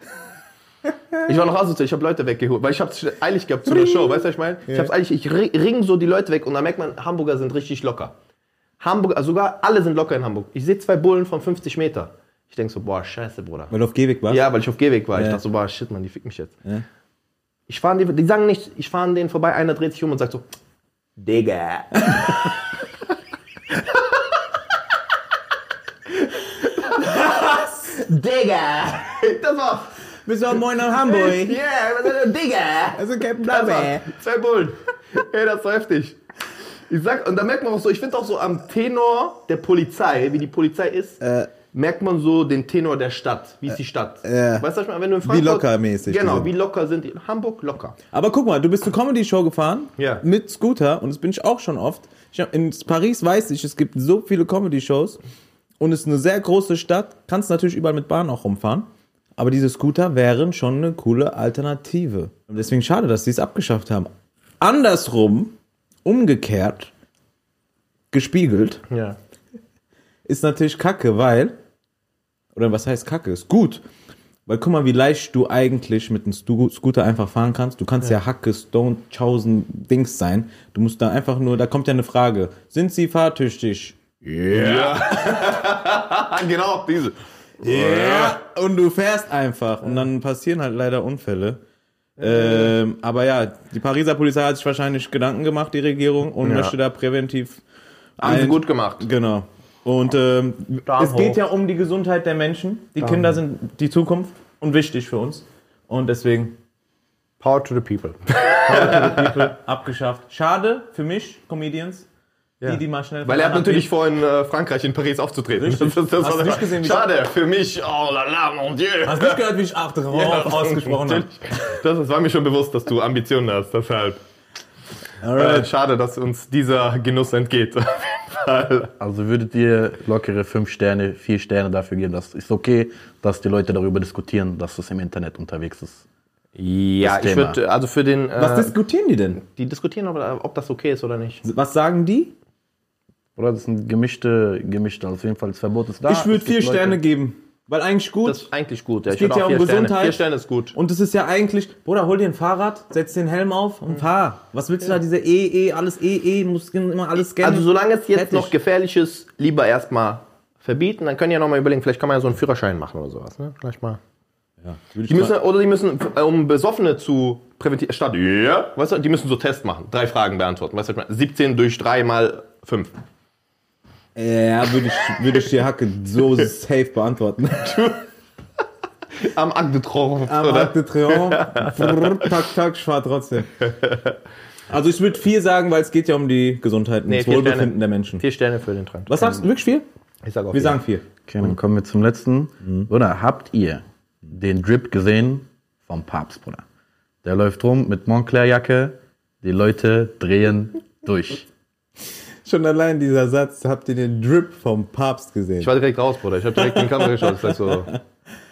Speaker 3: Ich war noch asozial, ich habe Leute weggeholt, weil ich hab's eilig gehabt zu der Show, weißt du, was ich meine? Ich hab's eilig, ich ri- ring so die Leute weg und dann merkt man, Hamburger sind richtig locker. Hamburg, also sogar alle sind locker in Hamburg. Ich sehe zwei Bullen von 50 Meter. Ich denk so, boah, scheiße, Bruder.
Speaker 2: Weil du auf Gehweg warst?
Speaker 3: Ja, weil ich auf Gehweg war. Ich
Speaker 2: Ja.
Speaker 3: dachte so, boah, shit, man, die fick mich jetzt.
Speaker 2: Ja.
Speaker 3: Ich fahren die, die sagen nicht, ich fahre an denen vorbei, einer dreht sich um und sagt so, Digga. Digga. Das war,
Speaker 2: Bist du am Moin nach Hamburg?
Speaker 3: yeah, was ist denn, Digga.
Speaker 2: Also Captain
Speaker 3: war zwei Bullen. Ey, das ist so heftig. Ich sag, und da merkt man auch so, ich finde auch so am Tenor der Polizei, wie die Polizei ist, merkt man so den Tenor der Stadt. Wie ist die Stadt?
Speaker 2: ja.
Speaker 3: Weißt du, wenn du in Frankfurt...
Speaker 2: lockermäßig die
Speaker 3: Genau,
Speaker 2: sind.
Speaker 3: wie locker sind die? Hamburg locker.
Speaker 2: Aber guck mal, du bist zur Comedy-Show gefahren
Speaker 3: Ja.
Speaker 2: mit Scooter und das bin ich auch schon oft. Hab, in Paris weiß ich, es gibt so viele Comedy-Shows und es ist eine sehr große Stadt. Kannst natürlich überall mit Bahn auch rumfahren. Aber diese Scooter wären schon eine coole Alternative. Und deswegen schade, dass sie es abgeschafft haben. Andersrum, umgekehrt, gespiegelt,
Speaker 3: Ja.
Speaker 2: ist natürlich kacke, weil, oder was heißt kacke, ist gut. Weil guck mal, wie leicht du eigentlich mit einem Scooter einfach fahren kannst. Du kannst ja, Hacke, Stone, Chausen, Dings sein. Du musst da einfach nur, da kommt ja eine Frage. Sind sie fahrtüchtig?
Speaker 3: Ah, genau, diese.
Speaker 2: Ja. Und du fährst einfach. Und dann passieren halt leider Unfälle. Ähm, aber ja, die Pariser Polizei hat sich wahrscheinlich Gedanken gemacht, die Regierung, und
Speaker 3: Ja.
Speaker 2: möchte da präventiv
Speaker 3: Haben sie gut gemacht.
Speaker 2: Genau. Und ähm, es geht ja um die Gesundheit der Menschen. Die Kinder sind die Zukunft und wichtig für uns. Und deswegen
Speaker 3: Power to the people.
Speaker 2: People abgeschafft. Schade für mich, Comedians, die, die mal schnell
Speaker 3: Weil er hat natürlich vor, in äh, Frankreich, in Paris aufzutreten.
Speaker 2: Richtig.
Speaker 3: Das, das,
Speaker 2: Hast du nicht gesehen, wie-
Speaker 3: Schade, für mich. Oh la la, mon Dieu.
Speaker 2: Hast du nicht gehört, wie ich acht drauf ausgesprochen habe?
Speaker 3: Natürlich. Das, das war mir schon bewusst, dass du Ambitionen hast, deshalb. Äh, schade, dass uns dieser Genuss entgeht. Fall.
Speaker 4: Also würdet ihr lockere fünf Sterne, vier Sterne dafür geben? Das ist okay, dass die Leute darüber diskutieren, dass das im Internet unterwegs ist.
Speaker 3: Ja, ich würde, also für den.
Speaker 2: Was
Speaker 3: Äh,
Speaker 2: diskutieren die denn?
Speaker 3: die diskutieren, ob, ob das okay ist oder nicht.
Speaker 2: Was sagen die?
Speaker 4: Oder das sind gemischte, gemischte. Also auf jeden Fall das Verbot ist da.
Speaker 2: ich würde vier
Speaker 4: Leute-
Speaker 2: Sterne geben. Weil eigentlich gut.
Speaker 3: Das ist eigentlich gut. Ja. Ich
Speaker 2: geht ja
Speaker 3: auch
Speaker 2: um
Speaker 3: vier Sterne.
Speaker 2: Gesundheit.
Speaker 3: Vier Sterne ist gut.
Speaker 2: und das ist ja eigentlich, Bruder, hol dir ein Fahrrad, setz den Helm auf und fahr. Was willst du da, diese E, E, alles E, E, musst immer alles scannen.
Speaker 3: Also solange es jetzt
Speaker 2: Fertig.
Speaker 3: noch gefährlich ist, lieber erstmal verbieten. Dann können ja noch mal überlegen, vielleicht kann man ja so einen Führerschein machen oder sowas. Ne? Vielleicht mal.
Speaker 2: ja,
Speaker 3: Die müssen, oder die müssen, äh, um Besoffene zu präventiv, statt, ja, weißt du, die müssen so Tests machen. Drei Fragen beantworten. Weißt du, was ich meine? 17 durch 3 mal 5.
Speaker 2: Ja, würde ich, würde ich die Hacke so safe beantworten.
Speaker 3: Am Arc de Triomphe.
Speaker 2: Am
Speaker 3: oder?
Speaker 2: Arc de Triomphe. Tak, tak, ich fahr trotzdem. Also ich würde vier sagen, weil es geht ja um die Gesundheit und
Speaker 3: Nee,
Speaker 2: das Wohlbefinden
Speaker 3: Sterne.
Speaker 2: der Menschen.
Speaker 3: Vier Sterne für den Trend.
Speaker 2: Was sagst du? Wirklich vier?
Speaker 3: Ich sag auch
Speaker 2: Wir
Speaker 3: vier.
Speaker 2: sagen vier.
Speaker 4: Okay, dann kommen wir zum letzten. Oder habt ihr den Drip gesehen vom Papst, Bruder? Der läuft rum mit Montclair-Jacke. Die Leute drehen durch.
Speaker 2: Schon allein dieser Satz, habt ihr den Drip vom Papst gesehen?
Speaker 3: Ich war direkt raus, Bruder. Ich habe direkt in die Kamera geschaut. Ich sag so,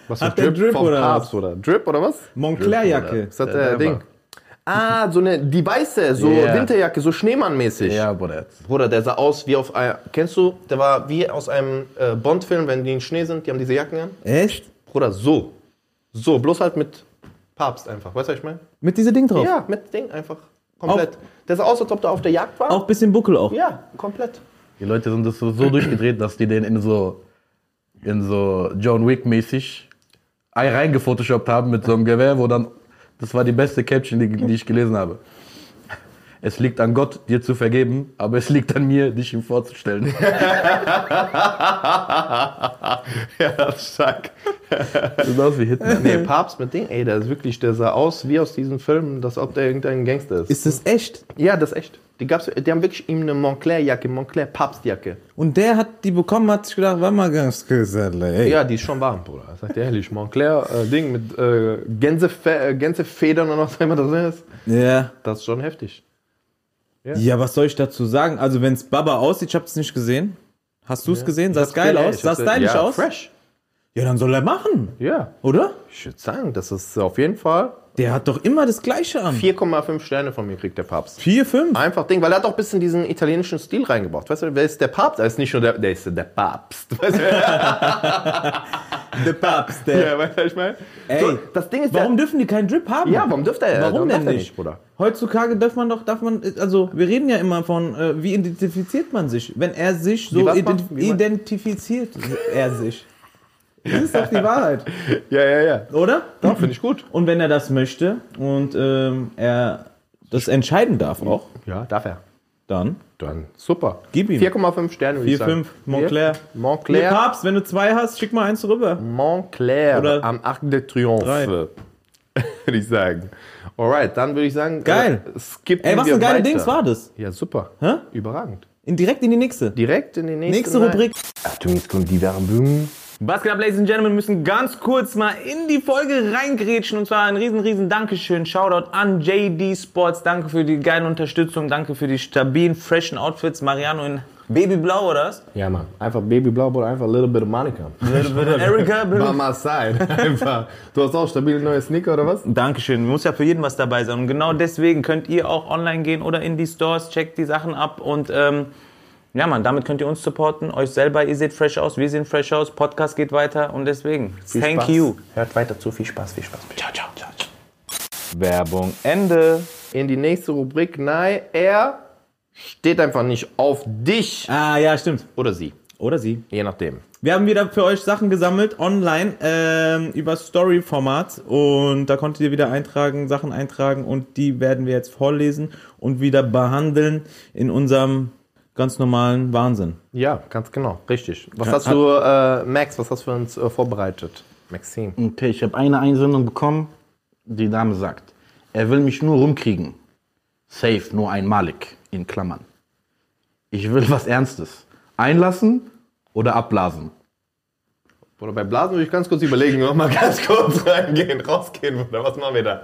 Speaker 3: was für
Speaker 2: der Drip
Speaker 3: vom
Speaker 2: oder
Speaker 3: Papst, oder? Drip oder was?
Speaker 2: Montclair-Jacke.
Speaker 3: Ist das
Speaker 4: Der-
Speaker 3: der,
Speaker 4: der
Speaker 3: Ding? Ah, so eine, die weiße, so
Speaker 4: Ja.
Speaker 3: Winterjacke, so Schneemannmäßig.
Speaker 4: Ja, Bruder.
Speaker 3: Bruder, der sah aus wie auf einem, kennst du, der war wie aus einem äh, Bond-Film, wenn die in Schnee sind, die haben diese Jacken an.
Speaker 2: Echt?
Speaker 3: Bruder, so. So, bloß halt mit Papst einfach. Weißt du, was ich meine?
Speaker 2: Mit diesem Ding drauf?
Speaker 3: Ja, mit Ding einfach. Komplett. Der sah aus, als ob der auf der Jagd war.
Speaker 2: Auch bisschen Buckel auch.
Speaker 3: Ja, komplett.
Speaker 4: Die Leute sind das so, so durchgedreht, dass die den in so, in so John Wick-mäßig ein reingefotoshoppt haben mit so einem Gewehr, wo dann, das war die beste Caption, die, die ich gelesen habe. Es liegt an Gott, dir zu vergeben, aber es liegt an mir, dich ihm vorzustellen.
Speaker 3: ja, das ist stark.
Speaker 4: Das sieht aus wie Hitler.
Speaker 3: Nee, Papst mit Ding, ey, der ist wirklich, der sah aus wie aus diesen Filmen, dass ob der irgendein Gangster ist.
Speaker 2: Ist das echt?
Speaker 3: Ja, das ist echt. Die, gab's, die haben wirklich ihm eine Montclair-Jacke, Montclair-Papstjacke.
Speaker 2: Und der hat die bekommen, hat sich gedacht, war mal ganz gesagt, ey.
Speaker 3: Ja, die ist schon warm, Bruder. Sagt er ehrlich, Montclair-Ding mit äh, Gänsefe äh, Gänsefedern und was immer das ist.
Speaker 2: Ja.
Speaker 3: Das ist schon heftig.
Speaker 2: Ja, was soll ich dazu sagen? Also, wenn es Baba aussieht, ich hab's nicht gesehen. Hast du es gesehen? Sah es geil
Speaker 3: Ja,
Speaker 2: aus? Sah stylisch
Speaker 3: ja,
Speaker 2: aus?
Speaker 3: fresh.
Speaker 2: Ja, dann soll er machen,
Speaker 3: Ja,
Speaker 2: oder?
Speaker 3: ich würde sagen, das ist auf jeden Fall
Speaker 2: Der hat doch immer das Gleiche an.
Speaker 3: 4,5 Sterne von mir kriegt der Papst.
Speaker 2: Vier, fünf?
Speaker 3: Einfach Ding, weil er hat auch ein bisschen diesen italienischen Stil reingebracht. Weißt du, wer ist der Papst? Er ist nicht nur der, der ist der Papst. Weißt du,
Speaker 2: Der Papst, der.
Speaker 3: ja, weißt du, was ich meine?
Speaker 2: Ey,
Speaker 3: So, das Ding ist,
Speaker 2: Warum dürfen die keinen Drip haben?
Speaker 3: ja, warum dürfte er?
Speaker 2: Warum denn nicht?
Speaker 3: Bruder?
Speaker 2: Heutzutage darf man doch, darf man, also wir reden ja immer von, äh, wie identifiziert man sich? Wenn er sich so ident
Speaker 3: man-
Speaker 2: identifiziert, er sich. Das ist doch die Wahrheit,
Speaker 3: Ja, ja, ja.
Speaker 2: oder?
Speaker 3: Doch, finde ich gut.
Speaker 2: Und wenn er das möchte und ähm, er das entscheiden darf auch,
Speaker 3: Ja, darf er.
Speaker 2: Dann
Speaker 3: Dann super.
Speaker 2: Gib ihm.
Speaker 3: 4,5 Sterne, würde ich
Speaker 2: 4,
Speaker 3: sagen.
Speaker 2: 5, Montclair.
Speaker 3: Montclair.
Speaker 2: Papst, wenn du zwei hast, schick mal eins rüber.
Speaker 3: Montclair
Speaker 2: Oder
Speaker 3: am Arc de Triomphe. würde ich sagen. Alright, dann würde ich sagen,
Speaker 2: Geil.
Speaker 3: Äh, skippen
Speaker 2: Ey, was
Speaker 3: wir
Speaker 2: ein geile
Speaker 3: weiter.
Speaker 2: Dings war das.
Speaker 3: Ja, super.
Speaker 2: Hä?
Speaker 3: Überragend.
Speaker 2: In, direkt in die nächste.
Speaker 3: Direkt in die nächste,
Speaker 2: Nächste. Rubrik.
Speaker 3: Achtung, jetzt kommt die Werbung.
Speaker 1: Was geht ab, Ladies and Gentlemen? Wir müssen ganz kurz mal in die Folge reingrätschen. Und zwar ein riesen, riesen Dankeschön. Shoutout an JD Sports. Danke für die geile Unterstützung. Danke für die stabilen, freshen Outfits. Mariano in Babyblau, oder was?
Speaker 3: Ja, Mann. Einfach Babyblau oder einfach a little bit of Monica.
Speaker 1: Erika,
Speaker 3: By my side. Einfach. Du hast auch stabile neue Sneaker oder was?
Speaker 1: Dankeschön. Muss ja für jeden was dabei sein. Und genau deswegen könnt ihr auch online gehen oder in die Stores, checkt die Sachen ab und ähm, ja, Mann, damit könnt ihr uns supporten, euch selber. Ihr seht fresh aus, wir sehen fresh aus, Podcast geht weiter und deswegen,
Speaker 3: Viel
Speaker 1: thank
Speaker 3: Spaß.
Speaker 1: you.
Speaker 3: Hört weiter zu. Viel Spaß, viel Spaß. Ciao, ciao, ciao.
Speaker 2: Werbung Ende.
Speaker 3: In die nächste Rubrik. Nein, er steht einfach nicht auf dich
Speaker 2: Ah, ja, stimmt.
Speaker 3: oder sie.
Speaker 2: Oder sie.
Speaker 3: Je nachdem.
Speaker 2: Wir haben wieder für euch Sachen gesammelt online ähm, über Story-Format und da konntet ihr wieder eintragen, Sachen eintragen und die werden wir jetzt vorlesen und wieder behandeln in unserem ganz normalen Wahnsinn.
Speaker 3: Ja, ganz genau. Richtig. Was hast du, äh, Max, was hast du für uns äh, vorbereitet? Maxim.
Speaker 4: Okay, ich habe eine Einsendung bekommen. Die Dame sagt, er will mich nur rumkriegen. Safe, nur einmalig, in Klammern. Ich will was Ernstes. Einlassen oder abblasen?
Speaker 3: Oder bei Blasen würde ich ganz kurz überlegen, noch mal ganz kurz reingehen, rausgehen, oder was machen wir da?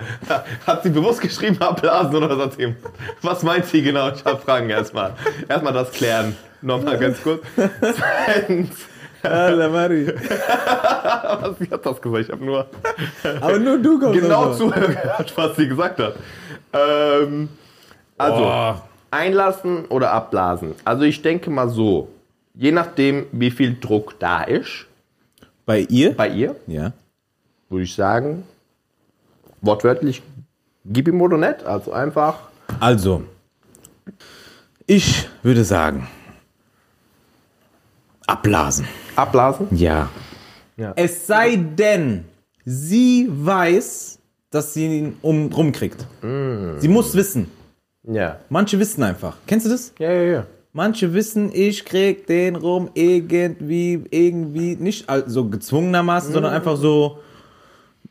Speaker 3: Hat sie bewusst geschrieben, abblasen oder was hat sie? Was meint sie genau? Ich habe Fragen erstmal. Erstmal das klären. Nochmal ganz kurz. Zweitens,
Speaker 2: Alter, Mari.
Speaker 3: was, sie hat das gesagt? Ich habe nur
Speaker 2: Aber nur du kommst
Speaker 3: genau
Speaker 2: davon.
Speaker 3: zugehört, was sie gesagt hat. Ähm, also, einlassen oder abblasen. Also ich denke mal so, je nachdem, wie viel Druck da ist,
Speaker 2: Bei ihr?
Speaker 3: bei ihr,
Speaker 2: ja.
Speaker 3: würde ich sagen, wortwörtlich, gib ihm oder nicht. Also einfach,
Speaker 2: Also, ich würde sagen, abblasen.
Speaker 3: abblasen.
Speaker 2: Ja.
Speaker 3: Ja.
Speaker 2: Es sei denn, sie weiß, dass sie ihn um, rumkriegt. Sie muss wissen.
Speaker 3: Ja.
Speaker 2: Manche wissen einfach. Kennst du das?
Speaker 3: Ja, ja, ja.
Speaker 2: Manche wissen, ich krieg den rum irgendwie, irgendwie, nicht so gezwungenermaßen, sondern einfach so,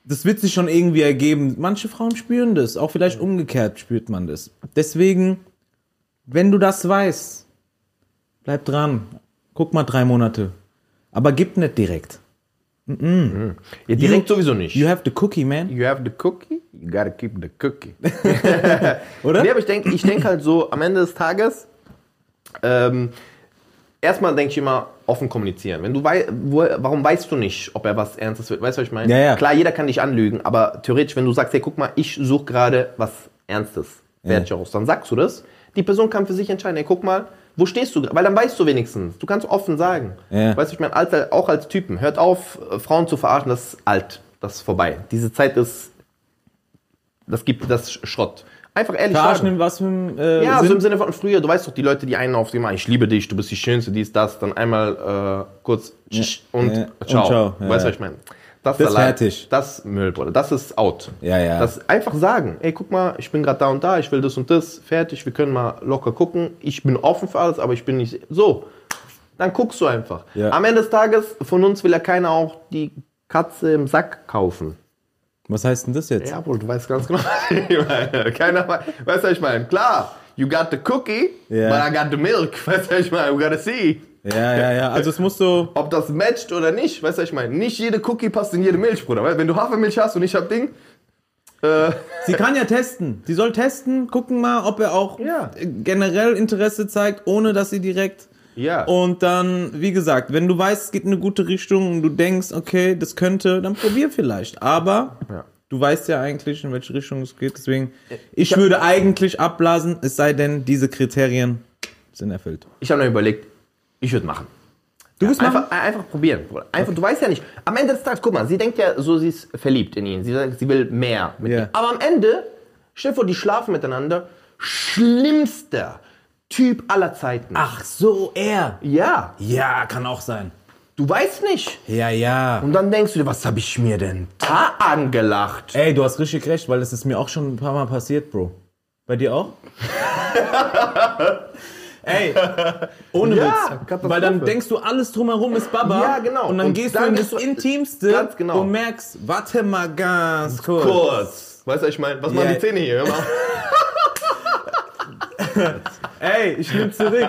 Speaker 2: das wird sich schon irgendwie ergeben. Manche Frauen spüren das, auch vielleicht umgekehrt spürt man das. Deswegen, wenn du das weißt, bleib dran. Guck mal drei Monate. Aber gib nicht direkt.
Speaker 3: ja direkt
Speaker 2: You-
Speaker 3: sowieso nicht.
Speaker 2: You have the cookie, man.
Speaker 3: You have the cookie, you gotta keep the cookie.
Speaker 2: Oder?
Speaker 3: Nee, aber ich denke ich denk halt so, am Ende des Tages, ähm, erstmal denke ich immer, offen kommunizieren. Wenn du wei wo, warum weißt du nicht, ob er was Ernstes wird? Weißt du, was ich meine?
Speaker 2: Ja, ja.
Speaker 3: Klar, jeder kann dich anlügen, aber theoretisch, wenn du sagst, hey, guck mal, ich suche gerade was Ernstes, werde ich aus, dann sagst du das. Die Person kann für sich entscheiden, hey, guck mal, wo stehst du? Weil dann weißt du wenigstens. Du kannst offen sagen.
Speaker 2: Ja.
Speaker 3: Weißt du, ich meine, als, auch als Typen, hört auf, Frauen zu verarschen, das ist alt, das ist vorbei. Diese Zeit ist, das gibt das Schrott. Einfach ehrlich
Speaker 2: Verarschen
Speaker 3: sagen.
Speaker 2: was für einem äh,
Speaker 3: Ja,
Speaker 2: Sinn?
Speaker 3: so im Sinne von früher, du weißt doch, die Leute, die einen auf dem ich liebe dich, du bist die Schönste, dies, das, dann einmal äh, kurz tsch und
Speaker 2: ja.
Speaker 3: ciao.
Speaker 2: Und ciao, ja,
Speaker 3: weißt du,
Speaker 2: ja.
Speaker 3: was ich meine? Das,
Speaker 2: Das ist
Speaker 3: allein-
Speaker 2: fertig.
Speaker 3: Das Müll, Bruder. Das ist out.
Speaker 2: Ja, ja.
Speaker 3: Das einfach sagen, ey, guck mal, ich bin gerade da und da, ich will das und das, fertig, wir können mal locker gucken. Ich bin offen für alles, aber ich bin nicht so. Dann guckst du einfach.
Speaker 2: Ja.
Speaker 3: Am Ende des Tages, von uns will ja keiner auch die Katze im Sack kaufen.
Speaker 2: Was heißt denn das jetzt?
Speaker 3: Ja, Bruder, du weißt ganz genau. Keiner weiß, weißt du, was ich meine? Klar, you got the cookie,
Speaker 2: Ja.
Speaker 3: but I got the milk. Weißt du, was ich meine? We gotta see.
Speaker 2: Ja, ja, ja. Also es muss so.
Speaker 3: Ob das matcht oder nicht, weißt du, was ich meine? Nicht jede Cookie passt in jede Milch, Bruder. Weil wenn du Hafermilch hast und ich hab Ding, äh,
Speaker 2: Sie kann ja testen. Sie soll testen, gucken mal, ob er auch
Speaker 3: Ja.
Speaker 2: generell Interesse zeigt, ohne dass sie direkt.
Speaker 3: Ja.
Speaker 2: Und dann, wie gesagt, wenn du weißt, es geht in eine gute Richtung und du denkst, okay, das könnte, dann probier vielleicht. Aber
Speaker 3: Ja.
Speaker 2: du weißt ja eigentlich, in welche Richtung es geht. Deswegen, ich würde eigentlich abblasen, es sei denn, diese Kriterien sind erfüllt.
Speaker 3: Ich habe mir überlegt, ich würde machen.
Speaker 2: Du wirst
Speaker 3: Einfach, einfach probieren. Einfach, Du weißt ja nicht. Am Ende des Tages, guck mal, sie denkt ja so, sie ist verliebt in ihn. Sie sagt, sie will mehr mit
Speaker 2: Ja.
Speaker 3: ihm. Aber am Ende, stell dir vor, die schlafen miteinander. Schlimmster Typ aller Zeiten.
Speaker 2: Ach so, er.
Speaker 3: Ja,
Speaker 2: Ja, kann auch sein.
Speaker 3: du weißt nicht.
Speaker 2: Ja, ja.
Speaker 3: Und dann denkst du dir, was habe ich mir denn da angelacht?
Speaker 2: Ey, du hast richtig recht, weil es ist mir auch schon ein paar Mal passiert, Bro. Bei dir auch? Ey, ohne
Speaker 3: Ja,
Speaker 2: Witz.
Speaker 3: Katastrophe.
Speaker 2: Weil dann denkst du, alles drumherum ist Baba.
Speaker 3: Ja, genau.
Speaker 2: Und dann
Speaker 3: Und
Speaker 2: gehst
Speaker 3: dann
Speaker 2: du in das
Speaker 3: du-
Speaker 2: Intimste
Speaker 3: Ganz genau.
Speaker 2: und merkst, warte mal ganz kurz.
Speaker 3: Kurz. Weißt du, was ich meine? Was machen
Speaker 2: Ja.
Speaker 3: die Zähne hier? Mal.
Speaker 2: Ey, ich nehm zurück.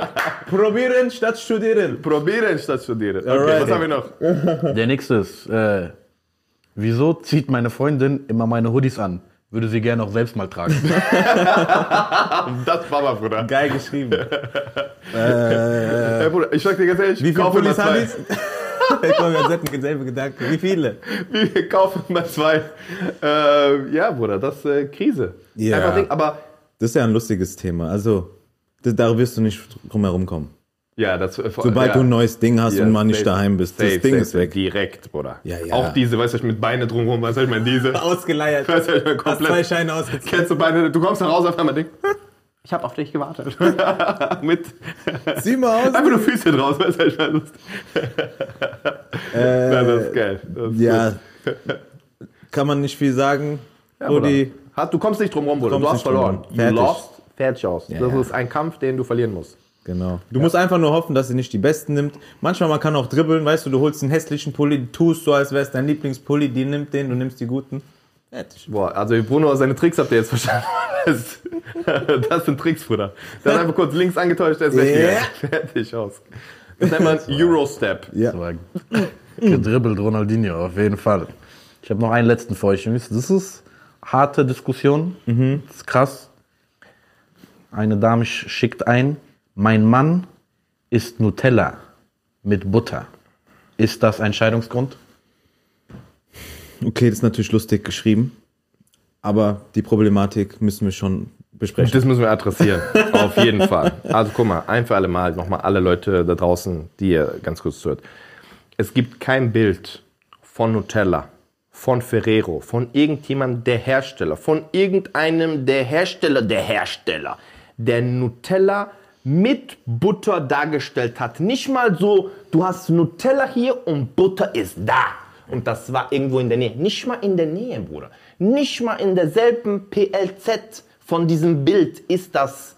Speaker 2: Probieren statt studieren.
Speaker 3: Probieren statt studieren. Okay,
Speaker 2: Alrighty.
Speaker 3: was haben wir noch?
Speaker 4: Der nächste ist, äh, wieso zieht meine Freundin immer meine Hoodies an? Würde sie gerne auch selbst mal tragen.
Speaker 3: Das Baba, Bruder.
Speaker 2: Geil geschrieben.
Speaker 3: Ey, Bruder, ich sag dir ganz ehrlich,
Speaker 2: Wie viele
Speaker 3: kauf mir
Speaker 2: Pullis
Speaker 3: zwei.
Speaker 2: haben die? Ich komme mir selten denselben Gedanken. Wie viele?
Speaker 3: Wir kaufen mal zwei. Äh, ja, Bruder, das ist äh, Krise.
Speaker 2: Ja.
Speaker 3: Einfach Ding, aber
Speaker 2: Das ist ja ein lustiges Thema. Also, das, da wirst du nicht drum herum kommen.
Speaker 3: ja, das äh,
Speaker 2: Sobald
Speaker 3: ja.
Speaker 2: du ein neues Ding hast
Speaker 3: Ja,
Speaker 2: und mal nicht
Speaker 3: safe.
Speaker 2: daheim bist, das
Speaker 3: Safe,
Speaker 2: Ding
Speaker 3: safe,
Speaker 2: ist weg.
Speaker 3: Direkt, Bruder.
Speaker 2: Ja, ja.
Speaker 3: Auch diese, weißt du, mit Beine drumherum, weißt du, ich meine, diese.
Speaker 2: Ausgeleiert.
Speaker 3: Weißt du, ich meine,
Speaker 2: Hast zwei
Speaker 3: komplett.
Speaker 2: Scheine ausgezogen.
Speaker 3: Kennst du Beine, du kommst da raus auf einmal, Ding. Ich hab auf dich gewartet. mit.
Speaker 2: Sieh mal aus.
Speaker 3: Einfach nur Füße draus, weißt du, ich meine, das,
Speaker 2: Äh,
Speaker 3: ja, das ist geil. Das ist
Speaker 2: ja,
Speaker 3: gut.
Speaker 2: kann man nicht viel sagen.
Speaker 3: Ja,
Speaker 2: Rudi,
Speaker 3: Bruder. Hat, du kommst nicht drum rum, Bruder.
Speaker 2: kommst
Speaker 3: Du hast verloren. You
Speaker 2: Fertig.
Speaker 3: lost, fertig aus. das
Speaker 2: ja.
Speaker 3: ist ein Kampf, den du verlieren musst.
Speaker 2: genau. Du musst einfach nur hoffen, dass sie nicht die besten nimmt. Manchmal man kann auch dribbeln, weißt du, du holst einen hässlichen Pulli, tust so, als wäre es dein Lieblingspulli, die nimmt den, du nimmst die guten. Fertig.
Speaker 3: Boah, also Bruno, seine Tricks habt ihr jetzt verstanden. Das, das sind Tricks, Bruder. Der hat einfach kurz links angetäuscht, der ist weggegangen. Fertig aus. Das nennt man Eurostep.
Speaker 2: Ja.
Speaker 4: Gedribbelt Ronaldinho, auf jeden Fall. Ich habe noch einen letzten für euch. Jungs. Das ist harte Diskussion. Das ist krass. Eine Dame sch- schickt ein, mein Mann isst Nutella mit Butter. Ist das ein Scheidungsgrund?
Speaker 2: Okay, das ist natürlich lustig geschrieben, aber die Problematik müssen wir schon besprechen.
Speaker 3: Das müssen wir adressieren. Auf jeden Fall. Also guck mal, ein für alle Mal, nochmal alle Leute da draußen, die ihr ganz kurz zuhört. Es gibt kein Bild von Nutella, von Ferrero, von irgendjemandem der Hersteller, von irgendeinem der Hersteller der Hersteller, der Nutella mit Butter dargestellt hat. Nicht mal so, du hast Nutella hier und Butter ist da. Und das war irgendwo in der Nähe. Nicht mal in der Nähe, Bruder. Nicht mal in derselben PLZ von diesem Bild ist das.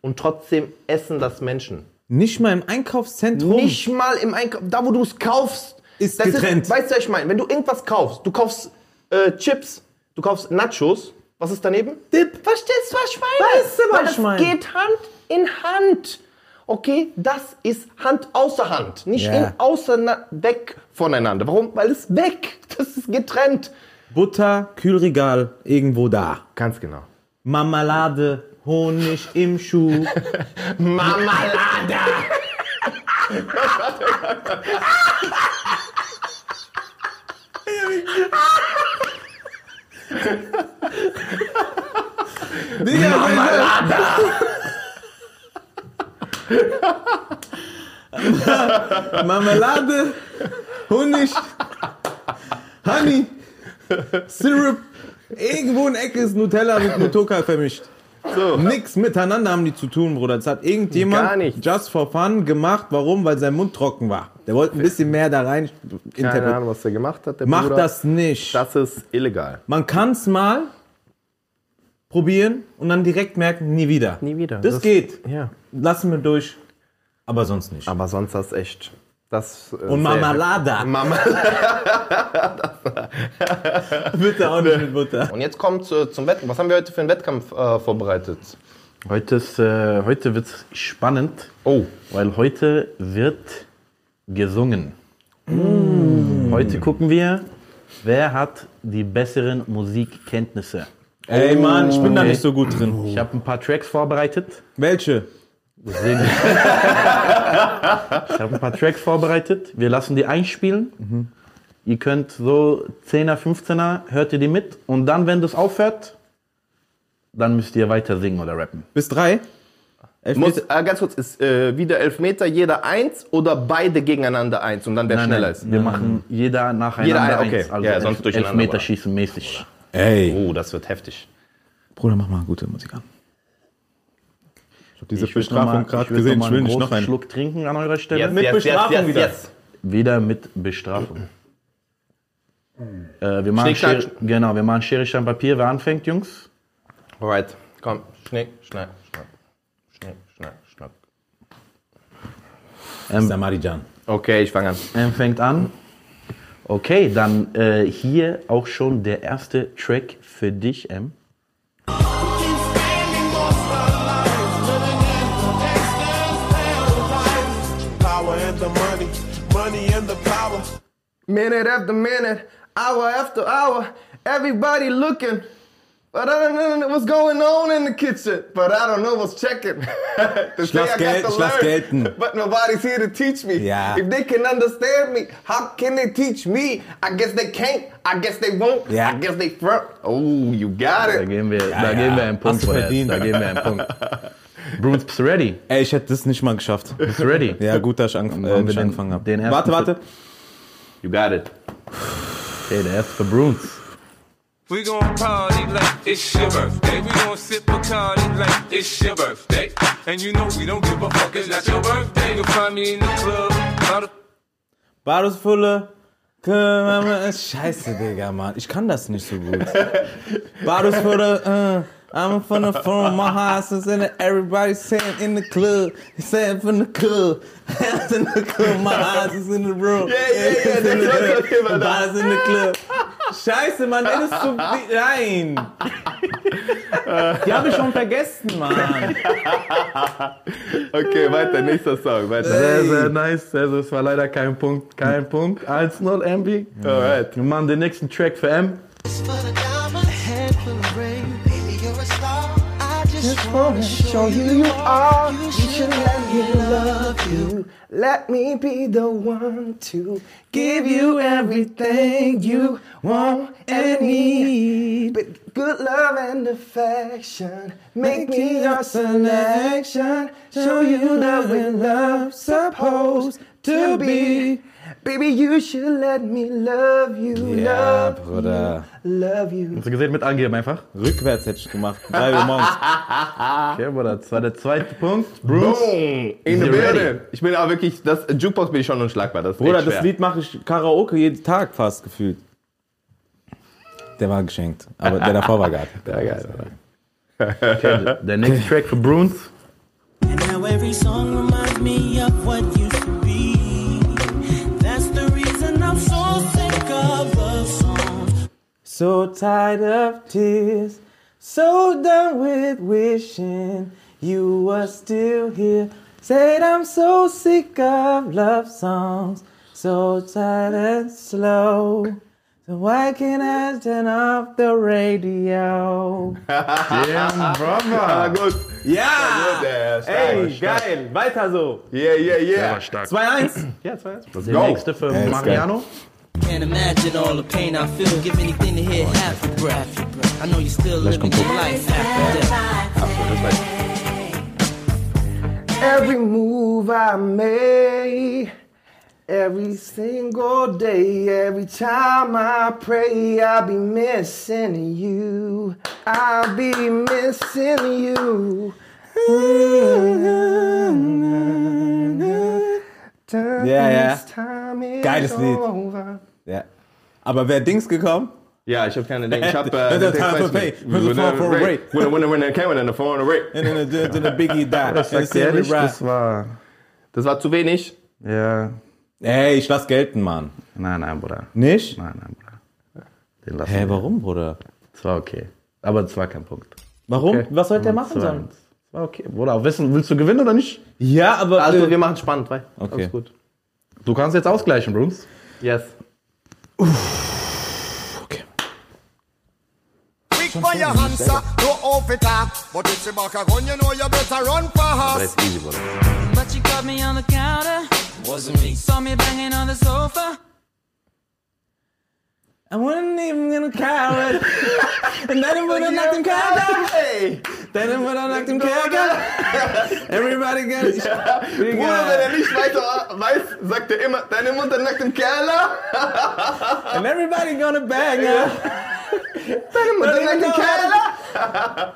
Speaker 3: Und trotzdem essen das Menschen.
Speaker 2: Nicht mal im Einkaufszentrum.
Speaker 3: Nicht mal im Einkauf, da wo du es kaufst.
Speaker 2: Ist
Speaker 3: das
Speaker 2: getrennt.
Speaker 3: Ist, weißt du, was ich meine? Wenn du irgendwas kaufst, du kaufst äh, Chips, du kaufst Nachos, was ist daneben?
Speaker 2: Dip.
Speaker 3: Verstehst du, was ich meine?
Speaker 2: Weißt du, was
Speaker 3: Weil
Speaker 2: ich
Speaker 3: das
Speaker 2: meine?
Speaker 3: geht Hand in Hand. Okay, das ist Hand außer Hand, nicht
Speaker 2: Ja.
Speaker 3: in außer weg voneinander. Warum? Weil es weg, das ist getrennt.
Speaker 2: Butter, Kühlregal, irgendwo da.
Speaker 3: Ganz genau.
Speaker 2: Marmelade, Honig im Schuh.
Speaker 3: Marmelade.
Speaker 2: Marmelade, Honig, Honey, Syrup. Irgendwo in Ecke ist Nutella mit Mutoka vermischt. Nix miteinander haben die zu tun, Bruder. Das hat
Speaker 3: Gar
Speaker 2: irgendjemand
Speaker 3: nichts.
Speaker 2: just for fun gemacht. Warum? Weil sein Mund trocken war. Der wollte ein bisschen mehr da rein
Speaker 3: Keine. Ahnung, was der gemacht hat, der
Speaker 2: Mach
Speaker 3: Bruder.
Speaker 2: das nicht.
Speaker 3: Das ist illegal.
Speaker 2: Man kann es mal probieren und dann direkt merken, nie wieder.
Speaker 3: Nie wieder.
Speaker 2: Das,
Speaker 3: Das-
Speaker 2: geht.
Speaker 3: Ja.
Speaker 2: Lassen wir durch. Aber sonst nicht.
Speaker 3: Aber sonst das echt. Das, äh,
Speaker 2: Und
Speaker 3: sehr-
Speaker 2: Marmelada.
Speaker 3: Mama.
Speaker 2: Bitte auch nicht mit Butter.
Speaker 3: Und jetzt kommt äh, zum Wettkampf. Was haben wir heute für einen Wettkampf äh, vorbereitet?
Speaker 4: Heute, ist, äh, heute wird es spannend,
Speaker 3: Oh.
Speaker 4: weil heute wird gesungen.
Speaker 2: Mm.
Speaker 4: Heute gucken wir, wer hat die besseren Musikkenntnisse.
Speaker 2: Ey, Mann, ich bin da
Speaker 4: Okay.
Speaker 2: nicht so gut drin.
Speaker 4: Ich habe ein paar Tracks vorbereitet.
Speaker 2: Welche?
Speaker 4: Sehen wir. ich habe ein paar Tracks vorbereitet. Wir lassen die einspielen. Ihr könnt so 10er, 15er, hört ihr die mit. Und dann, wenn das aufhört, dann müsst ihr weiter singen oder rappen.
Speaker 2: Bis drei?
Speaker 3: Muss, äh, ganz kurz, ist äh, wieder Elfmeter, jeder eins oder beide gegeneinander eins und dann wer schneller ist?
Speaker 4: Wir machen jeder nacheinander
Speaker 3: Jeder okay.
Speaker 4: eins. Also
Speaker 3: Ja,
Speaker 4: elf,
Speaker 3: sonst durcheinander,
Speaker 4: Elfmeter
Speaker 3: aber-
Speaker 4: schießen mäßig.
Speaker 2: Ey.
Speaker 3: Oh, das wird heftig.
Speaker 2: Bruder, mach mal gute Musik an. Ich hab diese
Speaker 4: Ich
Speaker 2: Bestrafung
Speaker 4: mal-
Speaker 2: gerade gesehen.
Speaker 4: noch
Speaker 2: Ich will
Speaker 4: einen
Speaker 2: nicht noch
Speaker 4: großen
Speaker 2: einen.
Speaker 4: Schluck trinken an eurer Stelle.
Speaker 3: Yes,
Speaker 2: Mit
Speaker 3: yes,
Speaker 2: Bestrafung
Speaker 3: yes, yes,
Speaker 2: wieder.
Speaker 3: yes.
Speaker 4: Wieder mit Bestrafung. Äh, wir machen. Schere, genau, wir machen Schere, Stein, Papier. Wer anfängt, Jungs?
Speaker 3: Alright, komm. Schnick, schnack, schnack. Schnick, schnack, schnack.
Speaker 2: Samarijan.
Speaker 3: Okay, ich fange an.
Speaker 4: Ähm, fängt an. Okay, dann äh, hier auch schon der erste Track für dich, M.
Speaker 5: Power and the money, money and the power.
Speaker 3: Minute after minute, hour after hour, everybody looking. But I don't know what's going on in the kitchen. But I don't know what's checking. the
Speaker 2: Ich lass gel- ich lass gelten.
Speaker 3: But nobody's here to teach me.
Speaker 2: Ja.
Speaker 3: If they can understand me, how can they teach me? I guess they can't. I guess they won't.
Speaker 2: Ja.
Speaker 3: I guess they front. Oh, you got
Speaker 4: Da
Speaker 3: it.
Speaker 4: geben wir, da
Speaker 2: ja.
Speaker 4: geben wir einen Punkt.
Speaker 2: Hast du
Speaker 4: vorerst.
Speaker 2: verdient.
Speaker 4: Da geben wir einen Punkt. Du ready?
Speaker 2: Ey, ich hätte das nicht mal geschafft.
Speaker 4: Bist du ready?
Speaker 2: Ja, gut, dass ich ange
Speaker 4: Dann
Speaker 2: äh,
Speaker 4: den-
Speaker 2: angefangen habe. Warte, warte.
Speaker 3: You got it.
Speaker 4: Okay, der erste für Bruce.
Speaker 6: We gon' party like it's your birthday. We gon' sip Bacardi like it's your birthday. And you know we don't give a fuck, it's not your birthday. You'll find me in the club. Not a
Speaker 2: Badusfülle. Scheiße, Digga, Mann. Ich kann das nicht so gut. Badusfülle, uh, I'm from the phone, my house is in it. Everybody saying in the club. Saying from the club. Hands in the club, my house is in the room.
Speaker 3: Yeah, yeah, yeah,
Speaker 2: It's in the club. house in the club. Scheiße, Mann, ey, das ist so. Nein! Die habe ich schon vergessen, Mann.
Speaker 3: Okay, weiter, nächster Song. Weiter.
Speaker 4: Sehr, sehr nice. Also, es war leider kein Punkt. Kein Punkt. 1-0 MB.
Speaker 3: Alright.
Speaker 4: Wir machen den nächsten Track für M.
Speaker 7: for the wanna show you you are. You should let me love you.
Speaker 3: Let me be the one to give you everything you want and need. But good love and affection, make me your selection. Show you that we're love supposed to be. Baby, you should let me love you,
Speaker 2: Ja,
Speaker 3: love
Speaker 2: Bruder.
Speaker 3: you, love you.
Speaker 4: Hast du gesehen, mit angeben einfach?
Speaker 2: Rückwärts hätte ich gemacht. 3 Uhr morgens.
Speaker 4: Okay, Bruder, das war der zweite Punkt. Bruce.
Speaker 3: Boom! In the
Speaker 4: you ready?
Speaker 3: building. Ich bin aber wirklich, das Jukebox bin ich schon unschlagbar. Das ist
Speaker 2: Bruder,
Speaker 3: echt
Speaker 2: das. Lied mache ich Karaoke jeden Tag fast gefühlt. Der war geschenkt. Aber der davor war geil.
Speaker 3: Ja, geil.
Speaker 4: Okay, der nächste Track für Bruce.
Speaker 7: And now every song reminds me of what used So
Speaker 2: tired of tears. So done with wishing you were still here. Said I'm so sick of love songs. So tired and slow. So why can't I turn off the radio?
Speaker 4: Yeah, brother.
Speaker 3: Ah, gut.
Speaker 2: Ja!
Speaker 3: Der ist
Speaker 2: Ey,
Speaker 3: stark.
Speaker 2: geil. Weiter so.
Speaker 3: Yeah, yeah, yeah.
Speaker 4: stark.
Speaker 2: 2-1.
Speaker 3: Ja, zwei.
Speaker 4: Der
Speaker 3: Go.
Speaker 4: nächste für Mariano.
Speaker 7: Can't imagine all the pain I feel. Give anything to hear half a breath. I know you're still living your life after death.
Speaker 3: Every move I make, Every single day, every time I pray, I'll be missing you. I'll be missing you.
Speaker 2: Mm-hmm. Ja,
Speaker 3: ja.
Speaker 2: Geiles Lied. Ja. Aber wer Dings gekommen?
Speaker 3: Ja, ich habe keine Dinge. Ich habe
Speaker 2: That's a time for pay. Break.
Speaker 3: When when when came in the phone break.
Speaker 2: And then the, the, the Biggie died.
Speaker 4: Sag dir ehrlich, das war.
Speaker 3: Das war zu wenig.
Speaker 4: Ja.
Speaker 2: Ey, ich lass gelten, Mann.
Speaker 4: Nein, nein, Bruder.
Speaker 2: Nicht?
Speaker 4: Nein, nein, Bruder. Den lassen
Speaker 2: Hä,
Speaker 4: wir.
Speaker 2: warum, Bruder?
Speaker 4: Das war okay. Aber das war kein Punkt.
Speaker 2: Warum? Was sollte er machen
Speaker 4: Das okay. Bruder, auch wissen, willst du gewinnen oder nicht?
Speaker 2: Ja, aber.
Speaker 3: Also
Speaker 2: äh,
Speaker 3: wir machen spannend, weil.
Speaker 2: Okay.
Speaker 3: Alles gut.
Speaker 4: Du kannst jetzt ausgleichen, Bruns.
Speaker 3: Yes.
Speaker 2: okay.
Speaker 5: Quick for your answer, no off it up. But back a run, you know you better run fast.
Speaker 4: ist easy, Bruder.
Speaker 8: But you caught me on the counter. Wasn't me. Saw me banging on the sofa.
Speaker 2: I wasn't even gonna it. And then would have knocked him count
Speaker 3: Hey!
Speaker 2: Then would have knocked him count Everybody got We
Speaker 3: Bruder, wenn er nicht weiter weiß, sagt er immer, deine Mutter nackt im Keller.
Speaker 2: And everybody gonna bang her.
Speaker 3: Deine Mutter nackt im Keller.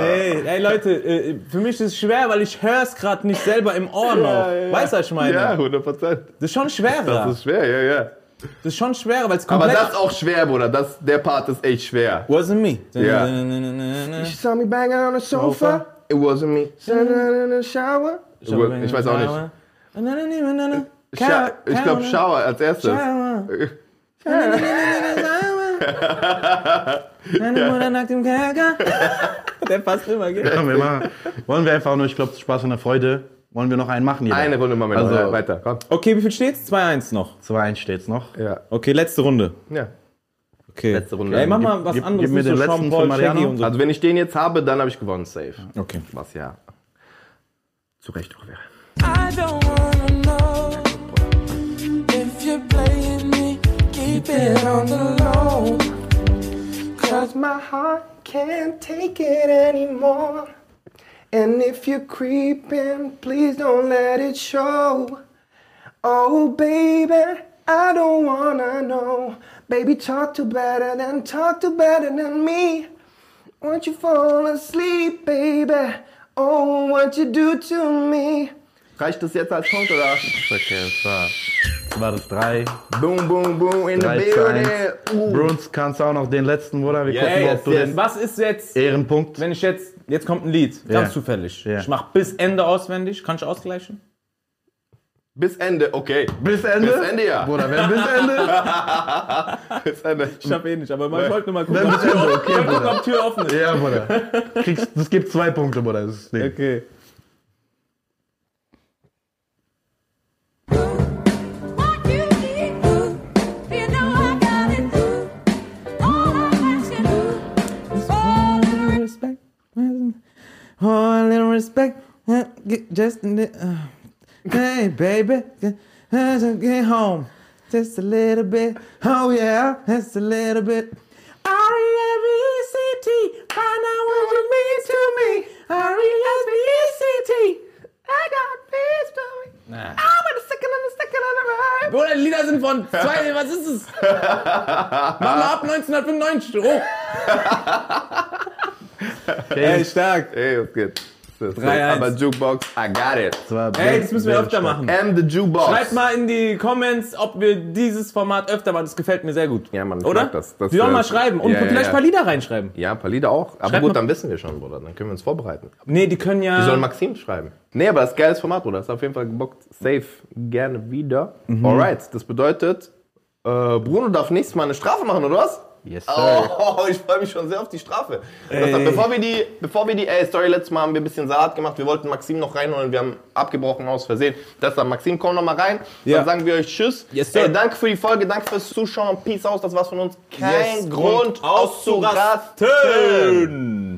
Speaker 2: Nee, ey Leute, äh, für mich ist es schwer, weil ich höre es gerade nicht selber im Ohr noch. Weißt du, was ich meine?
Speaker 3: Ja, 100 Prozent.
Speaker 2: Das ist schon schwerer.
Speaker 3: Das ist schwer, ja, ja.
Speaker 2: Das ist schon schwerer, weil es
Speaker 3: Aber
Speaker 2: komplett...
Speaker 3: das ist auch schwer, Bruder. Das, der Part ist echt schwer.
Speaker 2: Wasn't me.
Speaker 3: Ja.
Speaker 2: Ja.
Speaker 3: She saw me banging on the sofa. It wasn't me. In the shower. Ich weiß auch nicht. Scha ich glaube Shower als erstes.
Speaker 2: Der passt immer, gell?
Speaker 4: Komm, wir machen, wollen wir einfach nur, ich glaube, Spaß und Freude. Wollen wir noch einen machen? Jeder?
Speaker 3: Eine Runde machen wir
Speaker 4: Also-
Speaker 3: noch. Weiter, komm.
Speaker 2: Okay, wie viel steht's? 2-1 noch.
Speaker 4: 2-1 steht's noch.
Speaker 3: Ja.
Speaker 2: Okay, letzte Runde.
Speaker 3: ja.
Speaker 2: Okay.
Speaker 3: Letzte Runde.
Speaker 2: Ey, mach mal was
Speaker 4: Gib-
Speaker 2: anderes.
Speaker 4: gib mir den
Speaker 2: so
Speaker 4: letzten von
Speaker 2: Paul,
Speaker 4: Mariano.
Speaker 2: So.
Speaker 3: Also wenn ich den jetzt habe, dann habe ich gewonnen, safe.
Speaker 2: Okay.
Speaker 3: Was ja zu Recht auch wäre.
Speaker 8: I don't wanna know if you're playing me. Keep it on the low.
Speaker 3: Cause my heart can't take it anymore. And if you're creeping, please don't let it show. Oh, baby, I don't wanna know. Baby, talk to better than talk to better than me. Won't you fall asleep, baby? Oh, what you do to me? Reicht das jetzt als Punkt oder?
Speaker 4: Okay, das war, das war das 3.
Speaker 3: Boom, boom, boom in
Speaker 4: 3
Speaker 3: the building.
Speaker 4: 1.
Speaker 3: Uh.
Speaker 4: Bruns kannst auch noch den letzten, Bruder. Wir gucken,
Speaker 2: Ey,
Speaker 4: ob du
Speaker 2: jetzt,
Speaker 4: den
Speaker 2: was ist jetzt,
Speaker 4: Ehrenpunkt.
Speaker 2: wenn ich jetzt, jetzt kommt ein Lied, ganz
Speaker 4: Ja.
Speaker 2: zufällig.
Speaker 4: Ja.
Speaker 2: Ich mach bis Ende auswendig, kann ich ausgleichen?
Speaker 3: Bis Ende, okay.
Speaker 4: Bis Ende?
Speaker 3: Bis Ende, ja.
Speaker 4: Bruder, wenn bis Ende?
Speaker 3: Bis Ende.
Speaker 2: Ich hab eh nicht, aber ich wollte nur mal gucken,
Speaker 4: Wenn bis
Speaker 2: Tür,
Speaker 4: Ende,
Speaker 2: offen-
Speaker 4: okay, Bruder.
Speaker 2: ob Tür offen ist.
Speaker 4: Ja, Bruder. Kriegst, das gibt zwei Punkte, Bruder. Das ist das Ding.
Speaker 2: Okay. Oh, a little respect. Just a uh, hey, baby, uh, get home. Just a little bit. Oh yeah, just a little bit. R-E-S-B-E-C-T. Find out what you mean to me. R-E-S-B-E-C-T. I got peace to me. I'm a second and a second and a right. Bruder, die Lieder sind von zwei, was ist es? Mach mal ab 1995. Oh. Ey, stark.
Speaker 3: Ey, was geht? Das
Speaker 2: 3-1.
Speaker 3: Aber Jukebox, I got it.
Speaker 4: Das war
Speaker 2: Ey, das müssen wir öfter machen.
Speaker 3: M the Jukebox.
Speaker 2: Schreibt mal in die Comments, ob wir dieses Format öfter machen. Das gefällt mir sehr gut.
Speaker 3: Ja, ich
Speaker 2: Oder?
Speaker 3: mag das. Das,
Speaker 2: wir sollen mal schreiben und
Speaker 3: ja,
Speaker 2: vielleicht
Speaker 3: ja.
Speaker 2: ein paar Lieder reinschreiben.
Speaker 3: Ja, ein paar Lieder auch. Aber
Speaker 2: Schreibt
Speaker 3: gut, dann wissen wir schon, Bruder. Dann können wir uns vorbereiten.
Speaker 2: Nee, die können ja.
Speaker 3: Wir sollen Maxim schreiben. Nee, aber das ist ein geiles Format, Bruder. Das ist auf jeden Fall gebockt. Safe. Gerne wieder.
Speaker 2: Mhm.
Speaker 3: Alright. Das bedeutet, äh, Bruno darf nächstes Mal eine Strafe machen, oder was?
Speaker 4: Yes, sir.
Speaker 3: Oh, ich freue mich schon sehr auf die Strafe. Bevor wir die, bevor wir die, ey, sorry, letztes Mal haben wir ein bisschen Salat gemacht. Wir wollten Maxim noch reinholen. Wir haben abgebrochen aus Versehen. Deshalb, Maxim, komm noch mal rein.
Speaker 2: Ja.
Speaker 3: Dann sagen wir euch Tschüss.
Speaker 2: Yes, sir.
Speaker 3: ey, danke für die Folge, danke fürs Zuschauen. Peace aus. Das war's von uns. Kein
Speaker 2: Yes,
Speaker 3: Grund
Speaker 2: Grund
Speaker 3: auszurasten.